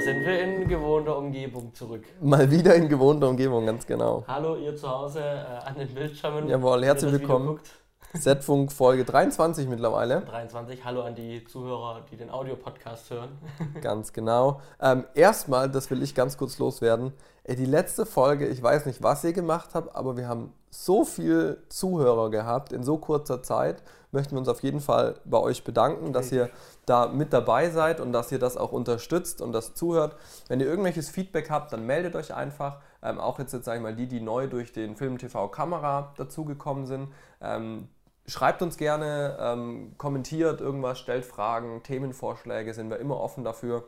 Da sind wir in gewohnter Umgebung zurück. Mal wieder in gewohnter Umgebung, ganz genau. Hallo, ihr zu Hause äh, an den Bildschirmen. Jawohl, herzlich willkommen. Z-Funk Folge 23 mittlerweile. 23, hallo an die Zuhörer, die den Audiopodcast hören. ganz genau. Ähm, erstmal, das will ich ganz kurz loswerden. Ey, die letzte Folge, ich weiß nicht, was ihr gemacht habt, aber wir haben so viel Zuhörer gehabt in so kurzer Zeit. Möchten wir uns auf jeden Fall bei euch bedanken, dass ihr da mit dabei seid und dass ihr das auch unterstützt und das zuhört. Wenn ihr irgendwelches Feedback habt, dann meldet euch einfach. Ähm, auch jetzt, jetzt sage ich mal, die, die neu durch den Film TV Kamera dazugekommen sind. Ähm, schreibt uns gerne, ähm, kommentiert irgendwas, stellt Fragen, Themenvorschläge, sind wir immer offen dafür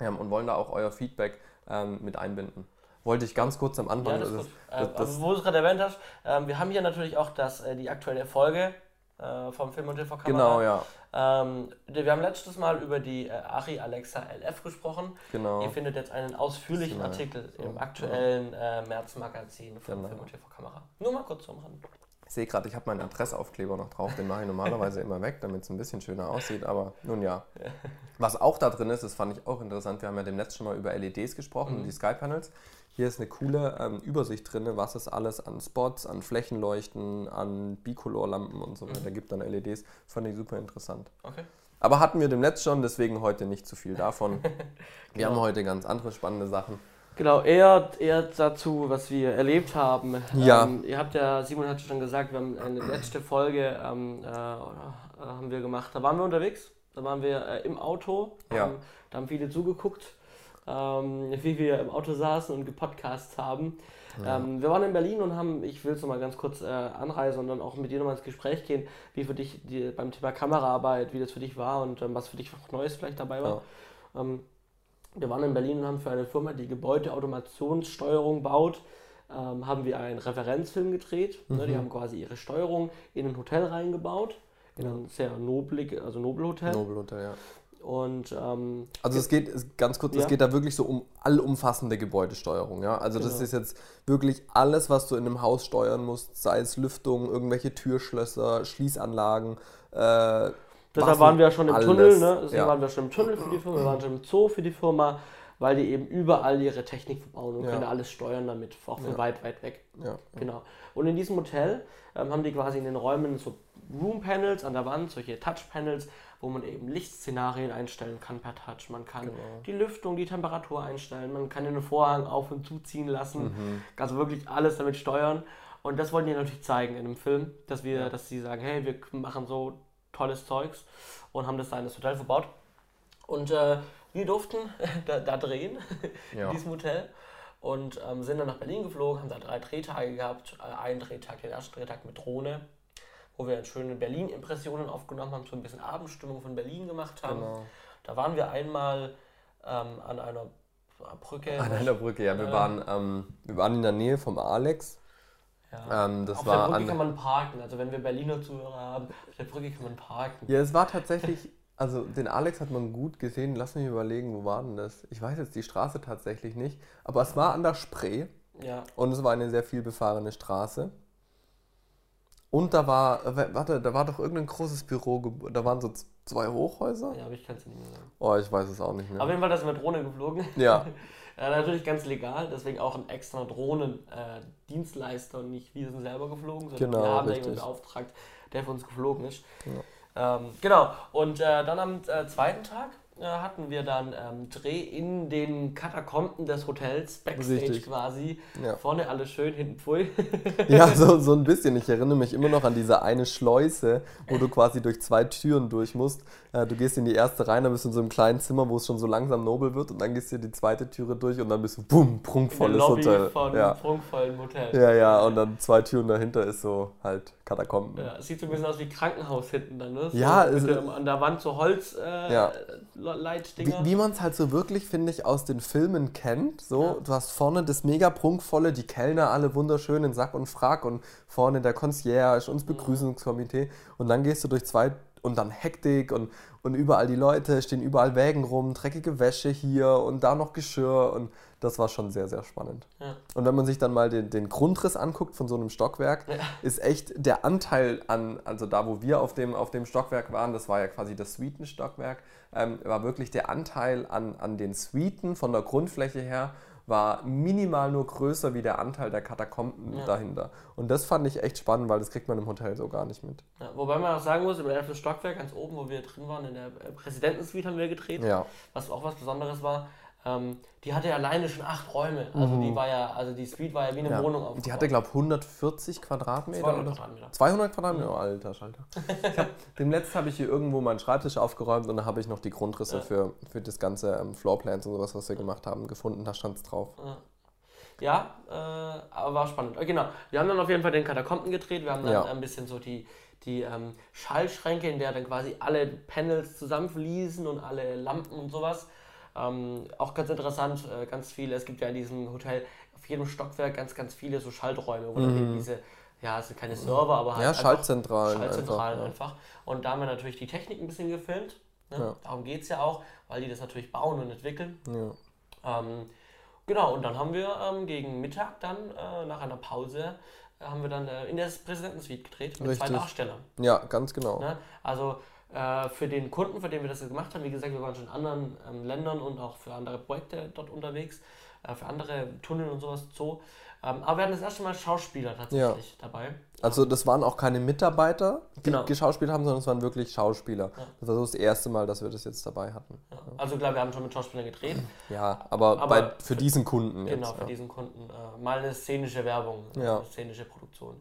ähm, und wollen da auch euer Feedback ähm, mit einbinden wollte ich ganz kurz am Anfang. Ja, das das, das, das, wo du es gerade erwähnt hast, ähm, wir haben hier natürlich auch das, äh, die aktuelle Folge äh, vom Film und TV Kamera. Genau, ja. Ähm, wir haben letztes Mal über die äh, Ari Alexa LF gesprochen. Genau. Ihr findet jetzt einen ausführlichen Artikel so, im aktuellen äh, März-Magazin vom genau. Film und TV Kamera. Nur mal kurz zum Rand. Ich sehe gerade, ich habe meinen Adressaufkleber noch drauf. Den mache ich normalerweise immer weg, damit es ein bisschen schöner aussieht. Aber nun ja. Was auch da drin ist, das fand ich auch interessant. Wir haben ja demnächst schon mal über LEDs gesprochen, mhm. die Sky-Panels. Hier ist eine coole ähm, Übersicht drin, was es alles an Spots, an Flächenleuchten, an Bicolor-Lampen und so weiter mhm. gibt, an LEDs. Fand ich super interessant. Okay. Aber hatten wir dem Netz schon, deswegen heute nicht zu viel davon. genau. Wir haben heute ganz andere spannende Sachen. Genau, eher, eher dazu, was wir erlebt haben. Ja. Ähm, ihr habt ja, Simon hat schon gesagt, wir haben eine letzte Folge ähm, äh, haben wir gemacht. Da waren wir unterwegs, da waren wir äh, im Auto, ja. haben, da haben viele zugeguckt ähm, wie wir im Auto saßen und gepodcast haben. Ja. Ähm, wir waren in Berlin und haben, ich will es nochmal ganz kurz äh, anreisen und dann auch mit dir nochmal ins Gespräch gehen, wie für dich die, beim Thema Kameraarbeit, wie das für dich war und ähm, was für dich auch Neues vielleicht dabei war. Ja. Ähm, wir waren in Berlin und haben für eine Firma, die Gebäudeautomationssteuerung baut, ähm, haben wir einen Referenzfilm gedreht. Mhm. Ne, die mhm. haben quasi ihre Steuerung in ein Hotel reingebaut, in ein sehr noblig, also Nobelhotel. Nobelhotel, ja. Und, ähm, also es geht, ganz kurz, ja. es geht da wirklich so um allumfassende Gebäudesteuerung. Ja? Also genau. das ist jetzt wirklich alles, was du in einem Haus steuern musst, sei es Lüftung, irgendwelche Türschlösser, Schließanlagen. Äh, Deshalb waren wir ja schon im alles. Tunnel, ne? Deswegen ja. waren wir schon im Tunnel für die Firma, wir waren schon im Zoo für die Firma, weil die eben überall ihre Technik verbauen und ja. können alles steuern damit, auch von weit, weit weg. Genau. Und in diesem Hotel ähm, haben die quasi in den Räumen so Room Panels an der Wand, solche Touch Panels, wo man eben Lichtszenarien einstellen kann per Touch. Man kann genau. die Lüftung, die Temperatur einstellen, man kann den Vorhang auf und zuziehen lassen. Mhm. Also wirklich alles damit steuern. Und das wollten die natürlich zeigen in dem Film, dass wir, ja. dass sie sagen, hey, wir machen so tolles Zeugs und haben das da in das Hotel verbaut. Und äh, wir durften da, da drehen ja. in diesem Hotel und ähm, sind dann nach Berlin geflogen, haben da drei Drehtage gehabt. Äh, einen Drehtag, den ersten Drehtag mit Drohne, wo wir schöne Berlin-Impressionen aufgenommen haben, so ein bisschen Abendstimmung von Berlin gemacht haben. Genau. Da waren wir einmal ähm, an einer Brücke. An einer Brücke, ja. Wir, äh, waren, ähm, wir waren in der Nähe vom Alex. Ja. Ähm, das auf war der Brücke kann man parken. Also wenn wir Berliner Zuhörer haben, auf der Brücke kann man parken. Ja, es war tatsächlich, also den Alex hat man gut gesehen. Lass mich überlegen, wo war denn das? Ich weiß jetzt die Straße tatsächlich nicht, aber es war an der Spree. Ja. Und es war eine sehr viel befahrene Straße. Und da war, warte, da war doch irgendein großes Büro, da waren so zwei Hochhäuser. Ja, aber ich kann es nicht mehr sagen. Oh, ich weiß es auch nicht mehr. Auf jeden Fall, das ist mit Drohne geflogen. Ja. ja natürlich ganz legal, deswegen auch ein extra Drohnendienstleister äh, und nicht wir sind selber geflogen, sondern genau, wir haben jemanden beauftragt, der für uns geflogen ist. Ja. Ähm, genau, und äh, dann am äh, zweiten Tag hatten wir dann ähm, Dreh in den Katakomben des Hotels, Backstage Richtig. quasi. Ja. Vorne alles schön, hinten pfui. ja, so, so ein bisschen. Ich erinnere mich immer noch an diese eine Schleuse, wo du quasi durch zwei Türen durch musst. Äh, du gehst in die erste rein, dann bist du in so einem kleinen Zimmer, wo es schon so langsam nobel wird und dann gehst du die zweite Türe durch und dann bist du, bumm, prunkvolles in der Lobby Hotel. von ja. prunkvollen Hotel. Ja, ja, und dann zwei Türen dahinter ist so halt Katakomben. Ja, sieht so ein bisschen aus wie Krankenhaus hinten dann, ne? So ja, ist an der Wand so Holzleitdinger. Äh, ja. Wie, wie man es halt so wirklich, finde ich, aus den Filmen kennt. So, ja. du hast vorne das mega prunkvolle, die Kellner alle wunderschön in Sack und Frack und vorne der Concierge und das Begrüßungskomitee. Und dann gehst du durch zwei und dann Hektik und, und überall die Leute, stehen überall Wägen rum, dreckige Wäsche hier und da noch Geschirr und das war schon sehr, sehr spannend. Ja. Und wenn man sich dann mal den, den Grundriss anguckt von so einem Stockwerk, ja. ist echt der Anteil an, also da wo wir auf dem, auf dem Stockwerk waren, das war ja quasi das Suitenstockwerk, ähm, war wirklich der Anteil an, an den Suiten von der Grundfläche her war minimal nur größer wie der Anteil der Katakomben ja. dahinter. Und das fand ich echt spannend, weil das kriegt man im Hotel so gar nicht mit. Ja, wobei man auch sagen muss, im 11. Stockwerk, ganz oben, wo wir drin waren, in der Präsidentensuite haben wir gedreht, ja. was auch was Besonderes war. Ähm, die hatte alleine schon acht Räume. Also mhm. die war ja, also die Suite war ja wie eine ja. Wohnung aufgebaut. Die hatte, glaube ich, 140 Quadratmeter. 200 oder? Quadratmeter. 200 Quadratmeter? Mhm. Oh, alter Schalter. hab, dem letzten habe ich hier irgendwo meinen Schreibtisch aufgeräumt und da habe ich noch die Grundrisse ja. für, für das ganze ähm, Floorplans und sowas, was wir gemacht haben, gefunden. Da stand es drauf. Ja. Ja, äh, aber war spannend. Äh, genau, wir haben dann auf jeden Fall den Katakomben gedreht. Wir haben dann ein bisschen so die, die ähm, Schallschränke, in der dann quasi alle Panels zusammenfließen und alle Lampen und sowas. Ähm, auch ganz interessant, äh, ganz viele, es gibt ja in diesem Hotel auf jedem Stockwerk ganz, ganz viele so Schalträume, wo mhm. dann diese, ja, es sind keine Server, aber halt. Ja, Schaltzentralen. Schaltzentralen einfach, einfach. Und da haben wir natürlich die Technik ein bisschen gefilmt. Ne? Ja. Darum geht es ja auch, weil die das natürlich bauen und entwickeln. Ja. Ähm, genau, und dann haben wir ähm, gegen Mittag dann, äh, nach einer Pause, äh, haben wir dann äh, in der Präsidentensuite gedreht mit Richtig. zwei Darstellern. Ja, ganz genau. Ne? Also äh, für den Kunden, für den wir das gemacht haben, wie gesagt, wir waren schon in anderen ähm, Ländern und auch für andere Projekte dort unterwegs, äh, für andere Tunnel und sowas, Zoo. Ähm, aber wir hatten das erste Mal Schauspieler tatsächlich ja. dabei. Also das waren auch keine Mitarbeiter, die genau. geschauspielt haben, sondern es waren wirklich Schauspieler. Ja. Das war so das erste Mal, dass wir das jetzt dabei hatten. Ja. Also klar, wir haben schon mit Schauspielern gedreht. Ja, aber, aber bei, für, für, diesen Kunden jetzt. Genau, für diesen Kunden. Äh, mal eine szenische Werbung, eine szenische Produktion.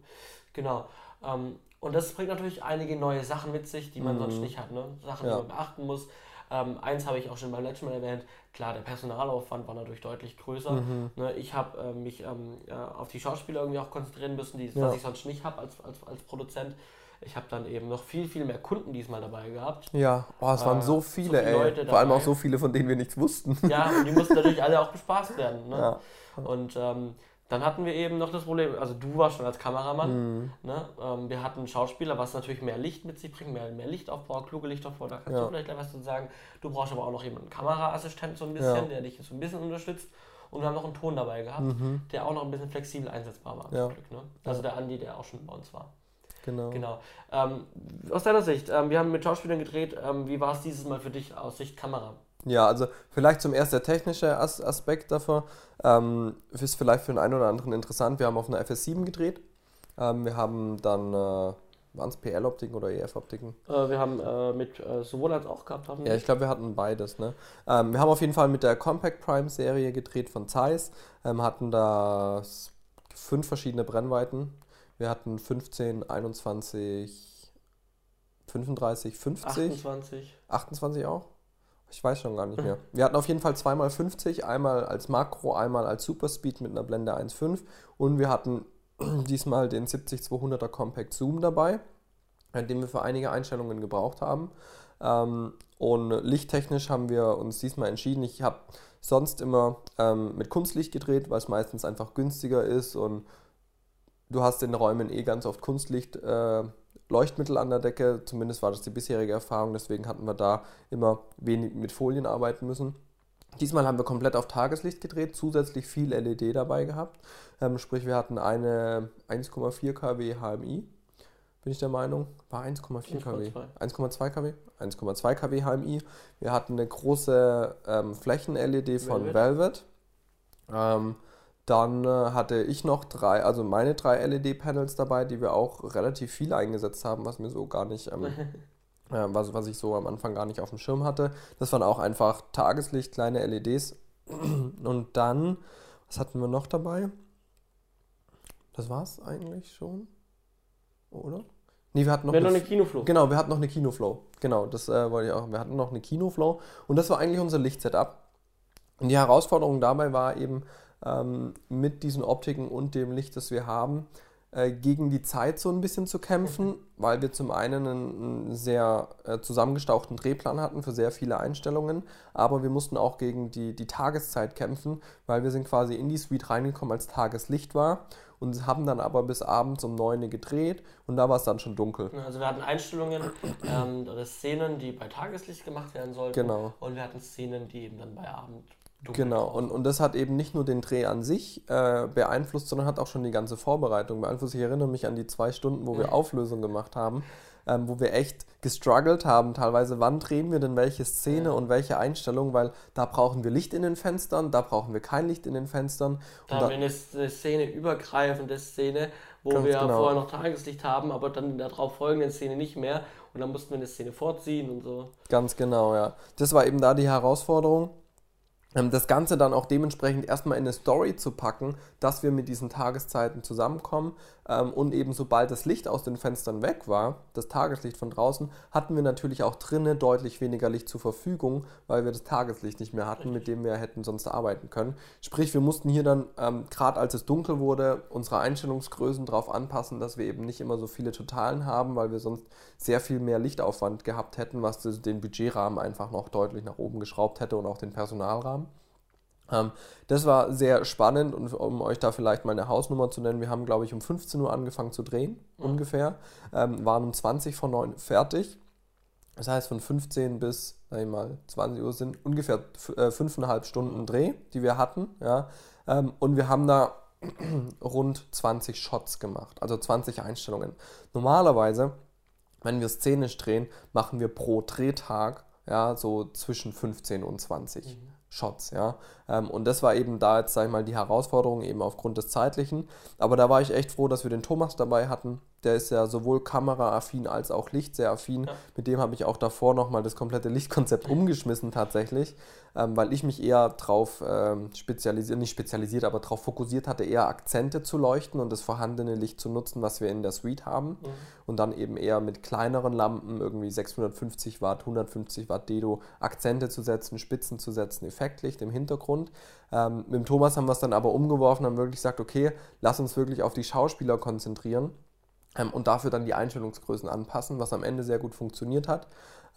Genau. Ähm, und das bringt natürlich einige neue Sachen mit sich, die man mhm. sonst nicht hat. Ne? Sachen, ja. die man beachten muss. Ähm, eins habe ich auch schon beim letzten Mal erwähnt. Klar, der Personalaufwand war natürlich deutlich größer. Mhm. Ne, ich habe äh, mich ähm, ja, auf die Schauspieler irgendwie auch konzentrieren müssen, die, ja. was ich sonst nicht habe als, als, als Produzent. Ich habe dann eben noch viel, viel mehr Kunden diesmal dabei gehabt. Ja, oh, es waren äh, so viele, so viele ey. Leute Vor allem auch so viele, von denen wir nichts wussten. Ja, und die mussten natürlich alle auch bespaßt werden. Ne? Ja. Und ähm, dann hatten wir eben noch das Problem, also du warst schon als Kameramann, mhm. ne? Ähm, wir hatten Schauspieler, was natürlich mehr Licht mit sich bringt, mehr, mehr Lichtaufbau, kluge Lichtaufbau, da kannst ja. du vielleicht gleich was zu sagen. Du brauchst aber auch noch jemanden, einen Kameraassistent so ein bisschen, ja. der dich so ein bisschen unterstützt. Und wir haben noch einen Ton dabei gehabt, mhm. der auch noch ein bisschen flexibel einsetzbar war. Ja. Glück, ne? Also der Andi, der auch schon bei uns war. Genau. genau. Ähm, aus deiner Sicht, ähm, wir haben mit Schauspielern gedreht, ähm, wie war es dieses Mal für dich aus Sicht Kamera? Ja, also vielleicht zum ersten der technische As Aspekt davon. Ähm, ist vielleicht für den einen oder anderen interessant. Wir haben auf einer FS7 gedreht. Ähm, wir haben dann, äh, waren es PL-Optiken oder EF-Optiken? Äh, wir haben äh, mit äh, sowohl als auch gehabt. Haben ja, ich glaube, wir hatten beides. Ne? Ähm, wir haben auf jeden Fall mit der Compact Prime Serie gedreht von Zeiss. Ähm, hatten da fünf verschiedene Brennweiten. Wir hatten 15, 21, 35, 50. 28. 28 auch? Ich weiß schon gar nicht mehr. Wir hatten auf jeden Fall zweimal 50, einmal als Makro, einmal als Superspeed mit einer Blende 1.5 und wir hatten diesmal den 70-200er Compact Zoom dabei, den wir für einige Einstellungen gebraucht haben. Ähm, und lichttechnisch haben wir uns diesmal entschieden. Ich habe sonst immer ähm, mit Kunstlicht gedreht, weil es meistens einfach günstiger ist und du hast in Räumen eh ganz oft Kunstlicht. Leuchtmittel an der Decke, zumindest war das die bisherige Erfahrung, deswegen hatten wir da immer wenig mit Folien arbeiten müssen. Diesmal haben wir komplett auf Tageslicht gedreht, zusätzlich viel LED dabei gehabt. Ähm, sprich, wir hatten eine 1,4 kW HMI, bin ich der Meinung. War 1,4 kW. 1,2 kW? 1,2 kW HMI. Wir hatten eine große ähm, Flächen-LED von Velvet. Velvet. Ähm, dann äh, hatte ich noch drei, also meine drei LED-Panels dabei, die wir auch relativ viel eingesetzt haben, was mir so gar nicht, ähm, äh, was, was ich so am Anfang gar nicht auf dem Schirm hatte. Das waren auch einfach Tageslicht, kleine LEDs. Und dann, was hatten wir noch dabei? Das war es eigentlich schon, oder? Nee, wir hatten noch, wir eine, noch eine Kinoflow. Genau, wir hatten noch eine Kinoflow. Genau, das äh, wollte ich auch. Wir hatten noch eine Kinoflow und das war eigentlich unser Lichtsetup. Und die Herausforderung dabei war eben, ähm, mit diesen Optiken und dem Licht, das wir haben, äh, gegen die Zeit so ein bisschen zu kämpfen, mhm. weil wir zum einen einen, sehr äh, zusammengestauchten Drehplan hatten für sehr viele Einstellungen, aber wir mussten auch gegen die, die Tageszeit kämpfen, weil wir sind quasi in die Suite reingekommen, als Tageslicht war und haben dann aber bis abends um 9 Uhr gedreht und da war es dann schon dunkel. Also wir hatten Einstellungen ähm, oder Szenen, die bei Tageslicht gemacht werden sollten. Genau. Und wir hatten Szenen, die eben dann bei Abend Genau, und, und das hat eben nicht nur den Dreh an sich äh, beeinflusst, sondern hat auch schon die ganze Vorbereitung beeinflusst. Ich erinnere mich an die zwei Stunden, wo wir Auflösung gemacht haben, ähm, wo wir echt gestruggelt haben, teilweise, wann drehen wir denn welche Szene ja. und welche Einstellung, weil da brauchen wir Licht in den Fenstern, da brauchen wir kein Licht in den Fenstern. Da haben wir eine, eine Szene, übergreifende Szene, wo wir genau. vorher noch Tageslicht haben, aber dann in der darauf folgenden Szene nicht mehr und dann mussten wir eine Szene vorziehen und so. Ganz genau, ja. Das war eben da die Herausforderung. Ähm, das Ganze dann auch dementsprechend erstmal in eine Story zu packen, dass wir mit diesen Tageszeiten zusammenkommen. Ähm, und eben sobald das Licht aus den Fenstern weg war, das Tageslicht von draußen, hatten wir natürlich auch drinnen deutlich weniger Licht zur Verfügung, weil wir das Tageslicht nicht mehr hatten, mit dem wir hätten sonst arbeiten können. Sprich, wir mussten hier dann, ähm, gerade als es dunkel wurde, unsere Einstellungsgrößen darauf anpassen, dass wir eben nicht immer so viele Totalen haben, weil wir sonst sehr viel mehr Lichtaufwand gehabt hätten, was den Budgetrahmen einfach noch deutlich nach oben geschraubt hätte und auch den Personalrahmen. Ähm, das war sehr spannend und um euch da vielleicht mal eine Hausnummer zu nennen, wir haben, glaube ich, um 15 Uhr angefangen zu drehen, mhm. ungefähr, ähm, waren um 20 vor 9 fertig. Das heißt, von 15 bis, sag ich mal, 20 Uhr sind ungefähr äh, fünfeinhalb Stunden Dreh, die wir hatten. Ja? Ähm, und wir haben da rund 20 Shots gemacht, also 20 Einstellungen. Normalerweise, wenn wir szenisch drehen, machen wir pro Drehtag ja, so zwischen 15 und 20. Mhm. Shots, ja. Ähm, und das war eben da jetzt, sag ich mal, die Herausforderung eben aufgrund des Zeitlichen. Aber da war ich echt froh, dass wir den Thomas dabei hatten. Der ist ja sowohl kameraaffin als auch Licht sehr affin. Ja. Mit dem habe ich auch davor nochmal das komplette Lichtkonzept umgeschmissen tatsächlich ähm, weil ich mich eher darauf ähm, spezialisiert, nicht spezialisiert, aber darauf fokussiert hatte, eher Akzente zu leuchten und das vorhandene Licht zu nutzen, was wir in der Suite haben. Mhm. Und dann eben eher mit kleineren Lampen, irgendwie 650 Watt, 150 Watt Dedo, Akzente zu setzen, Spitzen zu setzen, Effektlicht im Hintergrund. Ähm, mit dem Thomas haben wir es dann aber umgeworfen, haben wirklich gesagt, okay, lass uns wirklich auf die Schauspieler konzentrieren ähm, und dafür dann die Einstellungsgrößen anpassen, was am Ende sehr gut funktioniert hat.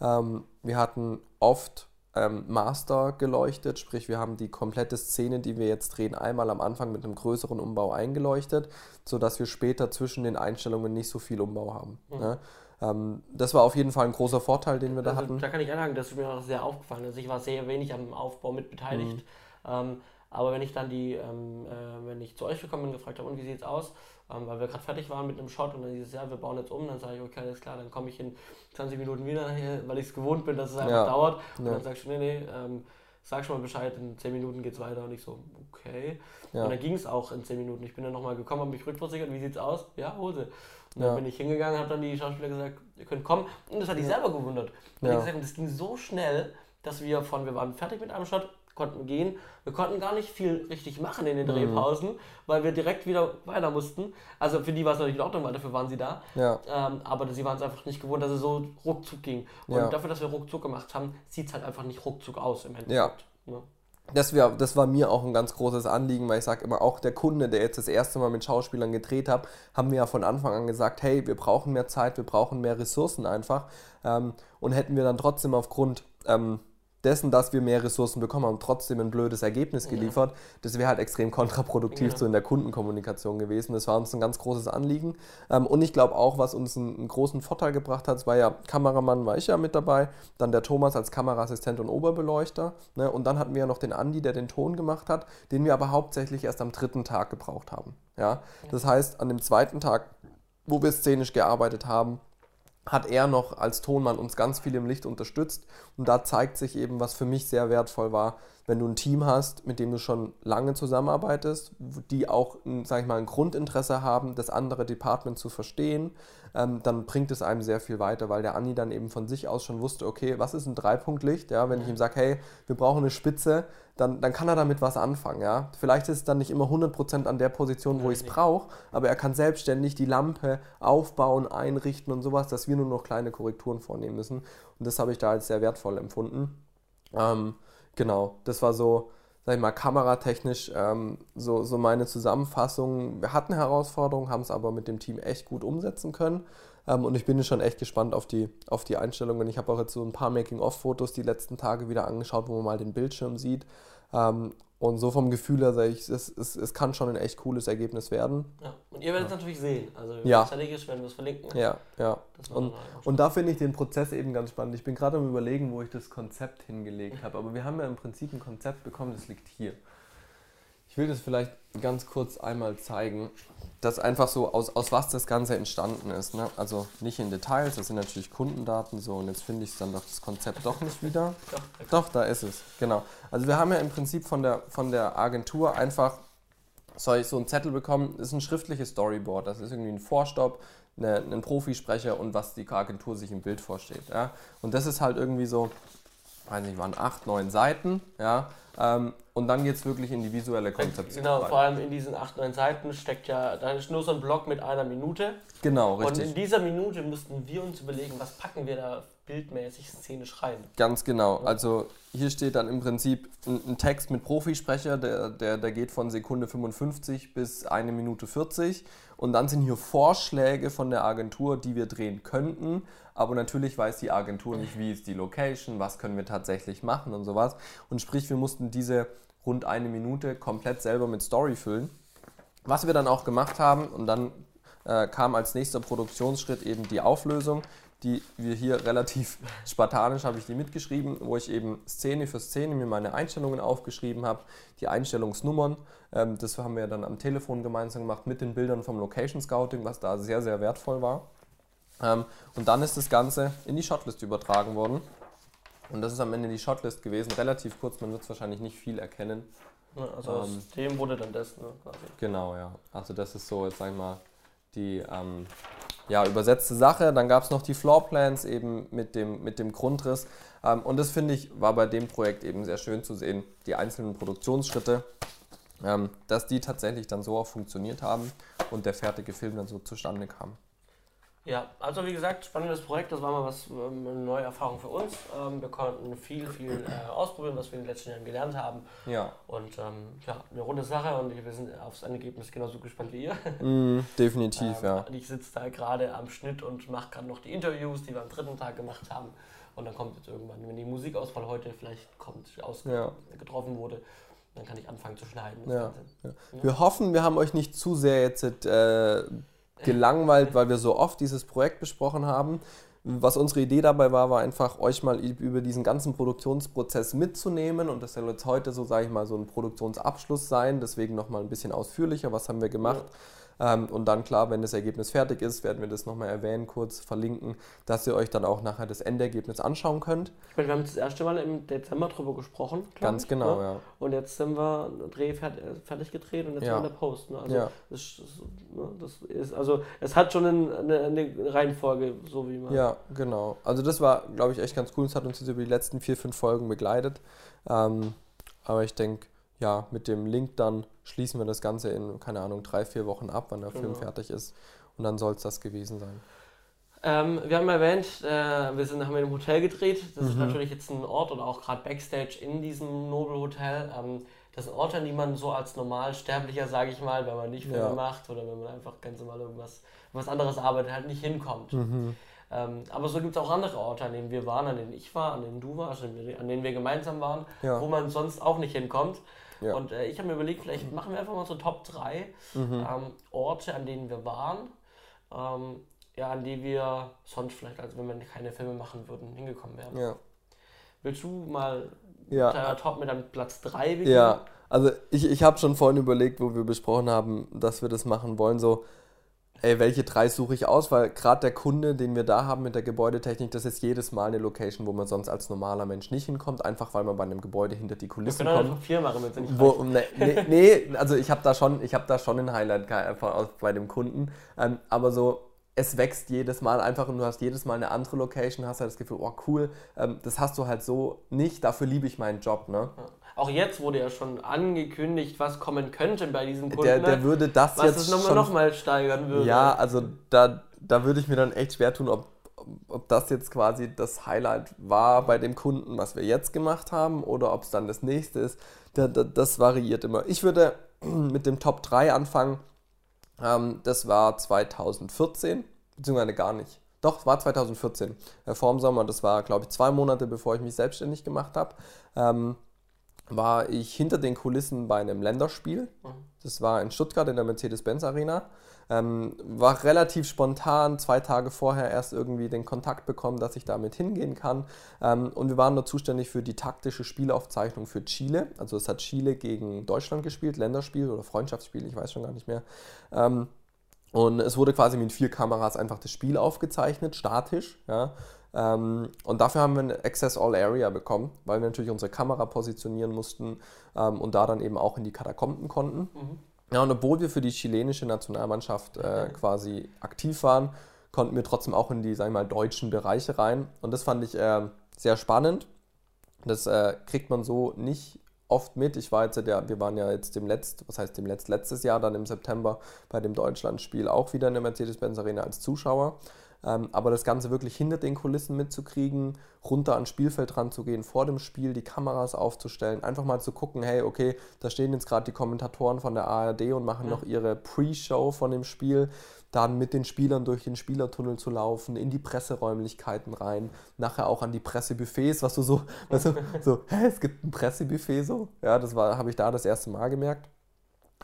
Ähm, wir hatten oft ähm, Master geleuchtet, sprich wir haben die komplette Szene, die wir jetzt drehen, einmal am Anfang mit einem größeren Umbau eingeleuchtet, sodass wir später zwischen den Einstellungen nicht so viel Umbau haben. Mhm. Ne? Ähm, das war auf jeden Fall ein großer Vorteil, den wir da also, hatten. Da kann ich anhaken, das ist mir auch sehr aufgefallen. Also ich war sehr wenig am Aufbau mit beteiligt. Mhm. Ähm, aber wenn ich dann die, ähm, äh, wenn ich zu euch gekommen bin, gefragt habe, und wie sieht es aus, ähm, weil wir gerade fertig waren mit einem Shot und dann dieses, ja, wir bauen jetzt um, dann sage ich, okay, alles klar, dann komme ich in 20 Minuten wieder, weil ich es gewohnt bin, dass es einfach ja. dauert. Und ja. dann sagst du, nee, nee, ähm, sag schon mal Bescheid, in 10 Minuten geht es weiter. Und ich so, okay. Ja. Und dann ging es auch in 10 Minuten. Ich bin dann nochmal gekommen, habe mich rückversichert, wie sieht es aus? Ja, Hose. Und dann bin ich hingegangen, habe dann die Schauspieler gesagt, ihr könnt kommen. Und das hat ich selber gewundert. Und ja. gesagt, das ging so schnell, dass wir von, wir waren fertig mit einem Shot, konnten gehen. Wir konnten gar nicht viel richtig machen in den mhm. Drehpausen, mhm. weil wir direkt wieder weiter mussten. Also für die war es natürlich in Ordnung, weil dafür waren sie da. Ja. Ähm, aber sie waren es einfach nicht gewohnt, dass es so ruckzuck ging. Und ja. dafür, dass wir ruckzuck gemacht haben, sieht es halt einfach nicht ruckzuck aus im Endeffekt. Ja. Ne? Das, wär, das war mir auch ein ganz großes Anliegen, weil ich sage immer, auch der Kunde, der jetzt das erste Mal mit Schauspielern gedreht hat, haben wir ja von Anfang an gesagt, hey, wir brauchen mehr Zeit, wir brauchen mehr Ressourcen einfach. Ähm, und hätten wir dann trotzdem aufgrund ähm, dessen, dass wir mehr Ressourcen bekommen haben, trotzdem ein blödes Ergebnis geliefert. Ja. Das wäre halt extrem kontraproduktiv ja. so in der Kundenkommunikation gewesen. Das war uns ein ganz großes Anliegen. Ähm, und ich glaube auch, was uns einen, großen Vorteil gebracht hat, war ja, Kameramann war ich ja mit dabei, dann der Thomas als Kameraassistent und Oberbeleuchter. Ne? Und dann hatten wir ja noch den Andi, der den Ton gemacht hat, den wir aber hauptsächlich erst am dritten Tag gebraucht haben. Ja? Das heißt, an dem zweiten Tag, wo wir szenisch gearbeitet haben, hat er noch als Tonmann uns ganz viel im Licht unterstützt. Und da zeigt sich eben, was für mich sehr wertvoll war, wenn du ein Team hast, mit dem du schon lange zusammenarbeitest, die auch, sag ich mal, ein Grundinteresse haben, das andere Department zu verstehen, ähm, dann bringt es einem sehr viel weiter, weil der Andi dann eben von sich aus schon wusste, okay, was ist ein Dreipunktlicht? Ja, wenn ich ihm sage, hey, wir brauchen eine Spitze, dann, dann kann er damit was anfangen. Ja? Vielleicht ist es dann nicht immer 100% an der Position, wo ich es brauche, aber er kann selbstständig die Lampe aufbauen, einrichten und sowas, dass wir nur noch kleine Korrekturen vornehmen müssen. Und das habe ich da als sehr wertvoll empfunden. Ähm, genau, das war so sag ich mal, kameratechnisch ähm, so, so meine Zusammenfassung. Wir hatten Herausforderungen, haben es aber mit dem Team echt gut umsetzen können. Ähm, und ich bin schon echt gespannt auf die, auf die Einstellungen. Ich habe auch jetzt so ein paar Making-of-Fotos die letzten Tage wieder angeschaut, wo man mal den Bildschirm sieht. Ähm, und so vom Gefühl her sage ich, es, es, es kann schon ein echt cooles Ergebnis werden. Ja. Und ihr werdet es natürlich sehen. Also ja. strategisch werden wir es verlinken. Ja, ja. Und, und da finde ich den Prozess eben ganz spannend. Ich bin gerade am überlegen, wo ich das Konzept hingelegt habe. Aber wir haben ja im Prinzip ein Konzept bekommen, das liegt hier. Ich will das vielleicht ganz kurz einmal zeigen das einfach so, aus, aus was das Ganze entstanden ist. Ne? Also nicht in Details, das sind natürlich Kundendaten so und jetzt finde ich dann doch das Konzept doch nicht wieder. Doch, doch, da ist es, genau. Also wir haben ja im Prinzip von der, von der Agentur einfach so einen Zettel bekommen, das ist ein schriftliches Storyboard, das ist irgendwie ein Vorstopp, eine, ein Profisprecher und was die Agentur sich im Bild vorstellt. Ja? Und das ist halt irgendwie so, weiß nicht, waren acht, neun Seiten, ja, ähm, und dann geht es wirklich in die visuelle Konzeption. Genau, rein. vor allem in diesen 8, 9 Seiten steckt ja, da ist nur so ein Block mit einer Minute. Genau, richtig. Und in dieser Minute mussten wir uns überlegen, was packen wir da bildmäßig szenisch rein. Ganz genau. Also hier steht dann im Prinzip ein, ein Text mit Profisprecher, der, der, der geht von Sekunde 55 bis eine Minute 40. Und dann sind hier Vorschläge von der Agentur, die wir drehen könnten. Aber natürlich weiß die Agentur nicht, wie ist die Location, was können wir tatsächlich machen und sowas. Und sprich, wir mussten diese rund eine Minute komplett selber mit Story füllen. Was wir dann auch gemacht haben und dann äh, kam als nächster Produktionsschritt eben die Auflösung, die wir hier relativ spartanisch habe ich die mitgeschrieben, wo ich eben Szene für Szene mir meine Einstellungen aufgeschrieben habe, die Einstellungsnummern. Ähm, das haben wir dann am Telefon gemeinsam gemacht mit den Bildern vom Location Scouting, was da sehr, sehr wertvoll war. Ähm, und dann ist das Ganze in die Shotlist übertragen worden. Und das ist am Ende die Shotlist gewesen, relativ kurz, man wird es wahrscheinlich nicht viel erkennen. Also aus ähm, dem wurde dann das, ne. Genau, ja. Also das ist so, jetzt sag ich mal, die ähm, ja, übersetzte Sache. Dann gab es noch die Floorplans eben mit dem, mit dem Grundriss. Ähm, und das finde ich, war bei dem Projekt eben sehr schön zu sehen, die einzelnen Produktionsschritte, ähm, dass die tatsächlich dann so auch funktioniert haben und der fertige Film dann so zustande kam. Ja, also wie gesagt, spannendes Projekt, das war mal was, ähm, eine neue Erfahrung für uns. Ähm, wir konnten viel, viel äh, ausprobieren, was wir in den letzten Jahren gelernt haben. Ja. Und ähm, ja, eine runde Sache und wir sind aufs Ergebnis genauso gespannt wie ihr. Mm, definitiv, ähm, ja. Ich sitze da gerade am Schnitt und mache gerade noch die Interviews, die wir am dritten Tag gemacht haben. Und dann kommt jetzt irgendwann, wenn die Musikauswahl heute vielleicht kommt, ausgetroffen ja. wurde, dann kann ich anfangen zu schneiden. Ja, ja. Wir hoffen, wir haben euch nicht zu sehr jetzt äh, gelangweilt, weil wir so oft dieses Projekt besprochen haben. Was unsere Idee dabei war, war einfach, euch mal über diesen ganzen Produktionsprozess mitzunehmen. Und das soll jetzt heute so, sage ich mal, so ein Produktionsabschluss sein. Deswegen nochmal ein bisschen ausführlicher. Was haben wir gemacht? Ja. Ähm, und dann klar, wenn das Ergebnis fertig ist, werden wir das nochmal erwähnen, kurz verlinken, dass ihr euch dann auch nachher das Endergebnis anschauen könnt. Ich meine, wir haben das erste Mal im Dezember drüber gesprochen. Ganz ich, genau, ne? ja. Und jetzt sind wir Dreh fertig, äh, fertig gedreht und jetzt ja. sind wir in der Post. Ne? Also, ja. das, ne, das, ist, also es hat schon eine, eine, Reihenfolge, so wie man. Ja, genau. Also das war, glaube ich, echt ganz cool. Es hat uns jetzt über die letzten vier, fünf Folgen begleitet. Ähm, aber ich denke, ja, mit dem Link dann schließen wir das Ganze in, keine Ahnung, drei, vier Wochen ab, wann der genau. Film fertig ist. Und dann soll es das gewesen sein. Ähm, wir haben erwähnt, äh, wir sind, haben in einem Hotel gedreht. Das mhm. ist natürlich jetzt ein Ort oder auch gerade Backstage in diesem Nobel Hotel. Ähm, das sind Orte, an die man so als Normalsterblicher, sage ich mal, wenn man nicht Filme ja. macht oder wenn man einfach ganz normal irgendwas was anderes arbeitet, halt nicht hinkommt. Mhm. Ähm, aber so gibt es auch andere Orte, an denen wir waren, an denen ich war, an denen du warst, an denen wir gemeinsam waren, ja. wo man sonst auch nicht hinkommt. Ja. Und äh, ich habe mir überlegt, vielleicht machen wir einfach mal so Top 3 mhm. ähm, Orte, an denen wir waren, ähm, ja, an die wir sonst vielleicht, also wenn wir keine Filme machen würden, hingekommen wären. Ja. Willst du mal ja. Top mit einem Platz 3 beginnen? Ja, also ich, ich habe schon vorhin überlegt, wo wir besprochen haben, dass wir das machen wollen, so ey, welche drei suche ich aus? Weil gerade der Kunde, den wir da haben mit der Gebäudetechnik, das ist jedes Mal eine Location, wo man sonst als normaler Mensch nicht hinkommt, einfach weil man bei einem Gebäude hinter die Kulissen wir können kommt. vier machen, wenn nicht wo, ne, nee, nee, also ich habe da schon, ich habe da schon ein Highlight bei dem Kunden, ähm, aber so es wächst jedes Mal einfach und du hast jedes Mal eine andere Location, hast halt das Gefühl, oh cool, ähm, das hast du halt so nicht, dafür liebe ich meinen Job, ne? Ja. Auch jetzt wurde ja schon angekündigt, was kommen könnte bei diesen Kunden. Der, der würde das was jetzt nochmal noch mal steigern würde. Ja, also da, da würde ich mir dann echt schwer tun, ob, ob das jetzt quasi das Highlight war bei dem Kunden, was wir jetzt gemacht haben, oder ob es dann das nächste ist, das variiert immer. Ich würde mit dem Top 3 anfangen. Ähm, das war 2014, beziehungsweise gar nicht. Doch, war 2014, äh, vor dem Sommer. Das war, glaube ich, zwei Monate, bevor ich mich selbstständig gemacht habe. Ähm, war ich hinter den Kulissen bei einem Länderspiel. Das war in Stuttgart in der Mercedes-Benz Arena. Ähm, war relativ spontan, zwei Tage vorher erst irgendwie den Kontakt bekommen, dass ich damit hingehen kann. Ähm, und wir waren dort zuständig für die taktische Spielaufzeichnung für Chile. Also es hat Chile gegen Deutschland gespielt, Länderspiel oder Freundschaftsspiel, ich weiß schon gar nicht mehr. Ähm, und es wurde quasi mit vier Kameras einfach das Spiel aufgezeichnet, statisch. Ja. Ähm, und dafür haben wir ein Access All Area bekommen, weil wir natürlich unsere Kamera positionieren mussten ähm, und da dann eben auch in die Katakomben konnten. Mhm. Ja, und obwohl wir für die chilenische Nationalmannschaft äh, quasi aktiv waren, konnten wir trotzdem auch in die, sagen wir mal, deutschen Bereiche rein. Und das fand ich äh, sehr spannend. Das äh, kriegt man so nicht oft mit. Ich war jetzt ja, wir waren ja jetzt dem letzt, was heißt dem letzt, letztes Jahr dann im September bei dem Deutschlandspiel auch wieder in der Mercedes-Benz Arena als Zuschauer. Ähm, aber das Ganze wirklich hinter den Kulissen mitzukriegen, runter ans Spielfeld ranzugehen, vor dem Spiel die Kameras aufzustellen, einfach mal zu gucken, hey, okay, da stehen jetzt gerade die Kommentatoren von der ARD und machen ja. noch ihre Pre-Show von dem Spiel dann mit den Spielern durch den Spielertunnel zu laufen, in die Presseräumlichkeiten rein, nachher auch an die Pressebuffets, was du so, weißt du, so, hä, es gibt ein Pressebuffet so, ja, das war, habe ich da das erste Mal gemerkt.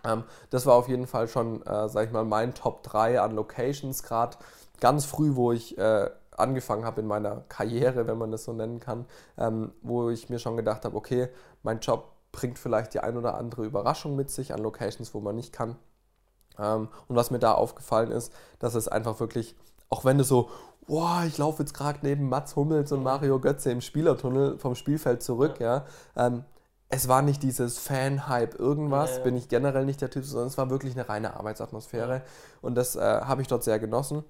Ähm, das war auf jeden Fall schon, äh, sag ich mal, mein Top 3 an Locations, gerade ganz früh, wo ich äh, angefangen habe in meiner Karriere, wenn man das so nennen kann, ähm, wo ich mir schon gedacht habe, okay, mein Job bringt vielleicht die ein oder andere Überraschung mit sich an Locations, wo man nicht kann. Ähm, und was mir da aufgefallen ist, dass es einfach wirklich, auch wenn du so, boah, ich laufe jetzt gerade neben Mats Hummels und Mario Götze im Spielertunnel vom Spielfeld zurück, ja, ja ähm, es war nicht dieses Fan-Hype irgendwas, ja, ja. bin ich generell nicht der Typ, sondern es war wirklich eine reine Arbeitsatmosphäre. Und das äh, habe ich dort sehr genossen.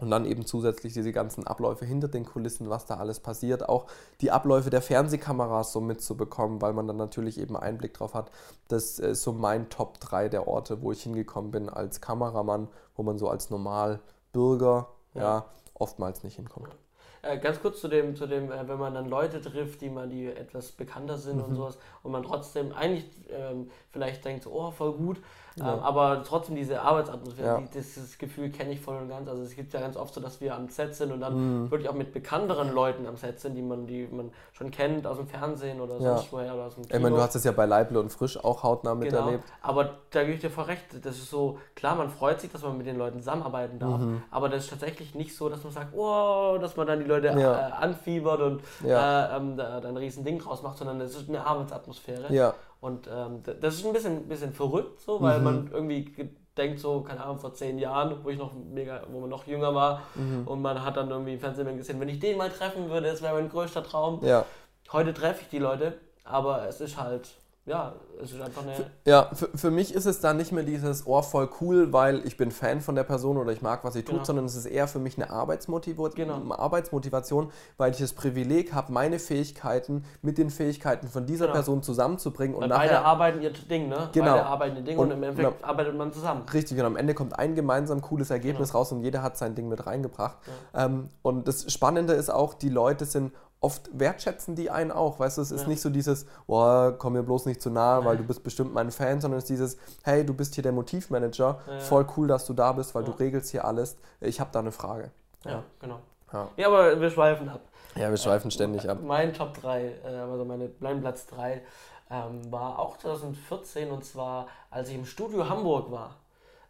Und dann eben zusätzlich diese ganzen Abläufe hinter den Kulissen, was da alles passiert. Auch die Abläufe der Fernsehkameras so mitzubekommen, weil man dann natürlich eben Einblick drauf hat. Das ist so mein Top 3 der Orte, wo ich hingekommen bin als Kameramann, wo man so als Normalbürger ja. ja oftmals nicht hinkommt. Äh, ganz kurz zu dem, zu dem äh, wenn man dann Leute trifft, die man, die etwas bekannter sind mhm. und sowas, und man trotzdem eigentlich ähm, vielleicht denkt, so, oh, voll gut, ja. Ähm, aber trotzdem diese Arbeitsatmosphäre, ja. dieses Gefühl kenne ich voll und ganz. Also es gibt ja ganz oft so, dass wir am Set sind und dann mhm. wirklich auch mit bekannteren Leuten am Set sind, die man, die man schon kennt aus dem Fernsehen oder ja. sonst woher oder aus dem Kino. Ich meine, du hast es ja bei Leible und Frisch auch hautnah miterlebt. Genau. Aber da gebe ich dir voll recht. Das ist so, klar, man freut sich, dass man mit den Leuten zusammenarbeiten darf, mhm. aber das ist tatsächlich nicht so, dass man sagt, oh, dass man dann die Leute äh, anfiebert und äh, ähm, da, da ein riesen Ding draus macht, sondern es ist eine Arbeitsatmosphäre. Ja. Und ähm, das ist ein bisschen, bisschen verrückt, so, weil mhm. man irgendwie denkt so, keine Ahnung, vor zehn Jahren, wo ich noch mega, wo man noch jünger war mhm. und man hat dann irgendwie im Fernsehen gesehen, wenn ich den mal treffen würde, das wäre mein größter Traum. Ja. Heute treffe ich die Leute, aber es ist halt ja, es ist einfach eine. Für, ja, für, für mich ist es dann nicht mehr dieses Ohr voll cool, weil ich bin Fan von der Person oder ich mag, was sie tut, genau. sondern es ist eher für mich eine Arbeitsmotivation, genau. Arbeitsmotivation weil ich das Privileg habe, meine Fähigkeiten mit den Fähigkeiten von dieser genau. Person zusammenzubringen. Und nachher, beide arbeiten ihr Ding, ne? Genau. Beide arbeiten ihr Ding und, und im Endeffekt genau. arbeitet man zusammen. Richtig, und am Ende kommt ein gemeinsam cooles Ergebnis genau. raus und jeder hat sein Ding mit reingebracht. Ja. Ähm, und das Spannende ist auch, die Leute sind oft wertschätzen die einen auch. Weißt du, es ist ja. nicht so dieses, boah, komm mir bloß nicht zu nahe, weil du bist bestimmt mein Fan, sondern es ist dieses, hey, du bist hier der Motivmanager, ja. voll cool, dass du da bist, weil ja. du regelst hier alles. Ich habe da eine Frage. Ja, genau. Ja. aber wir schweifen ab. Ja, wir schweifen äh, ständig ab. Mein Top 3, äh, also meine, mein Platz 3, ähm, war auch 2014 und zwar, als ich im Studio Hamburg war.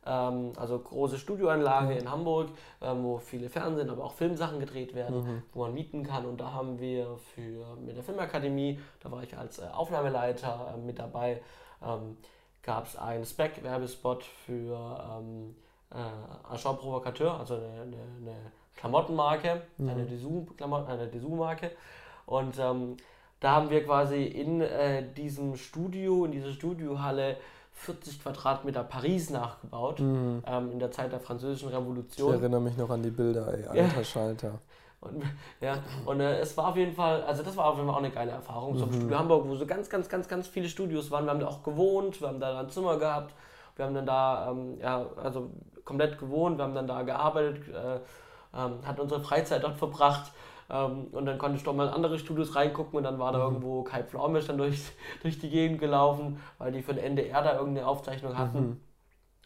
Ähm, also große Studioanlage mhm. in Hamburg, ähm, wo viele Fernsehen, aber auch Filmsachen gedreht werden, mhm. wo man mieten kann. Und da haben wir für mit der Filmakademie, da war ich als äh, Aufnahmeleiter äh, mit dabei, ähm, gab es einen Spec-Werbespot für ähm, äh, Agent Provocateur, also eine, eine, eine Klamottenmarke, mhm. eine Dessous-Marke. Und ähm, da haben wir quasi in äh, diesem Studio, in dieser Studiohalle 40 Quadratmeter Paris nachgebaut, mhm. ähm, in der Zeit der Französischen Revolution. Ich erinnere mich noch an die Bilder, ey, alter ja. Schalter. Und, ja, und äh, es war auf jeden Fall, also das war auf jeden Fall auch eine geile Erfahrung. Mhm. So im Studio Hamburg, wo so ganz, ganz, ganz, ganz viele Studios waren. Wir haben da auch gewohnt, wir haben da ein Zimmer gehabt, wir haben dann da, ähm, ja, also komplett gewohnt, wir haben dann da gearbeitet. Äh, ähm, hat unsere Freizeit dort verbracht. Ähm, und dann konnte ich doch mal in andere Studios reingucken und dann war da mhm. irgendwo Kai Pflaumisch dann durch, durch die Gegend gelaufen, weil die für den NDR da irgendeine Aufzeichnung hatten. Mhm.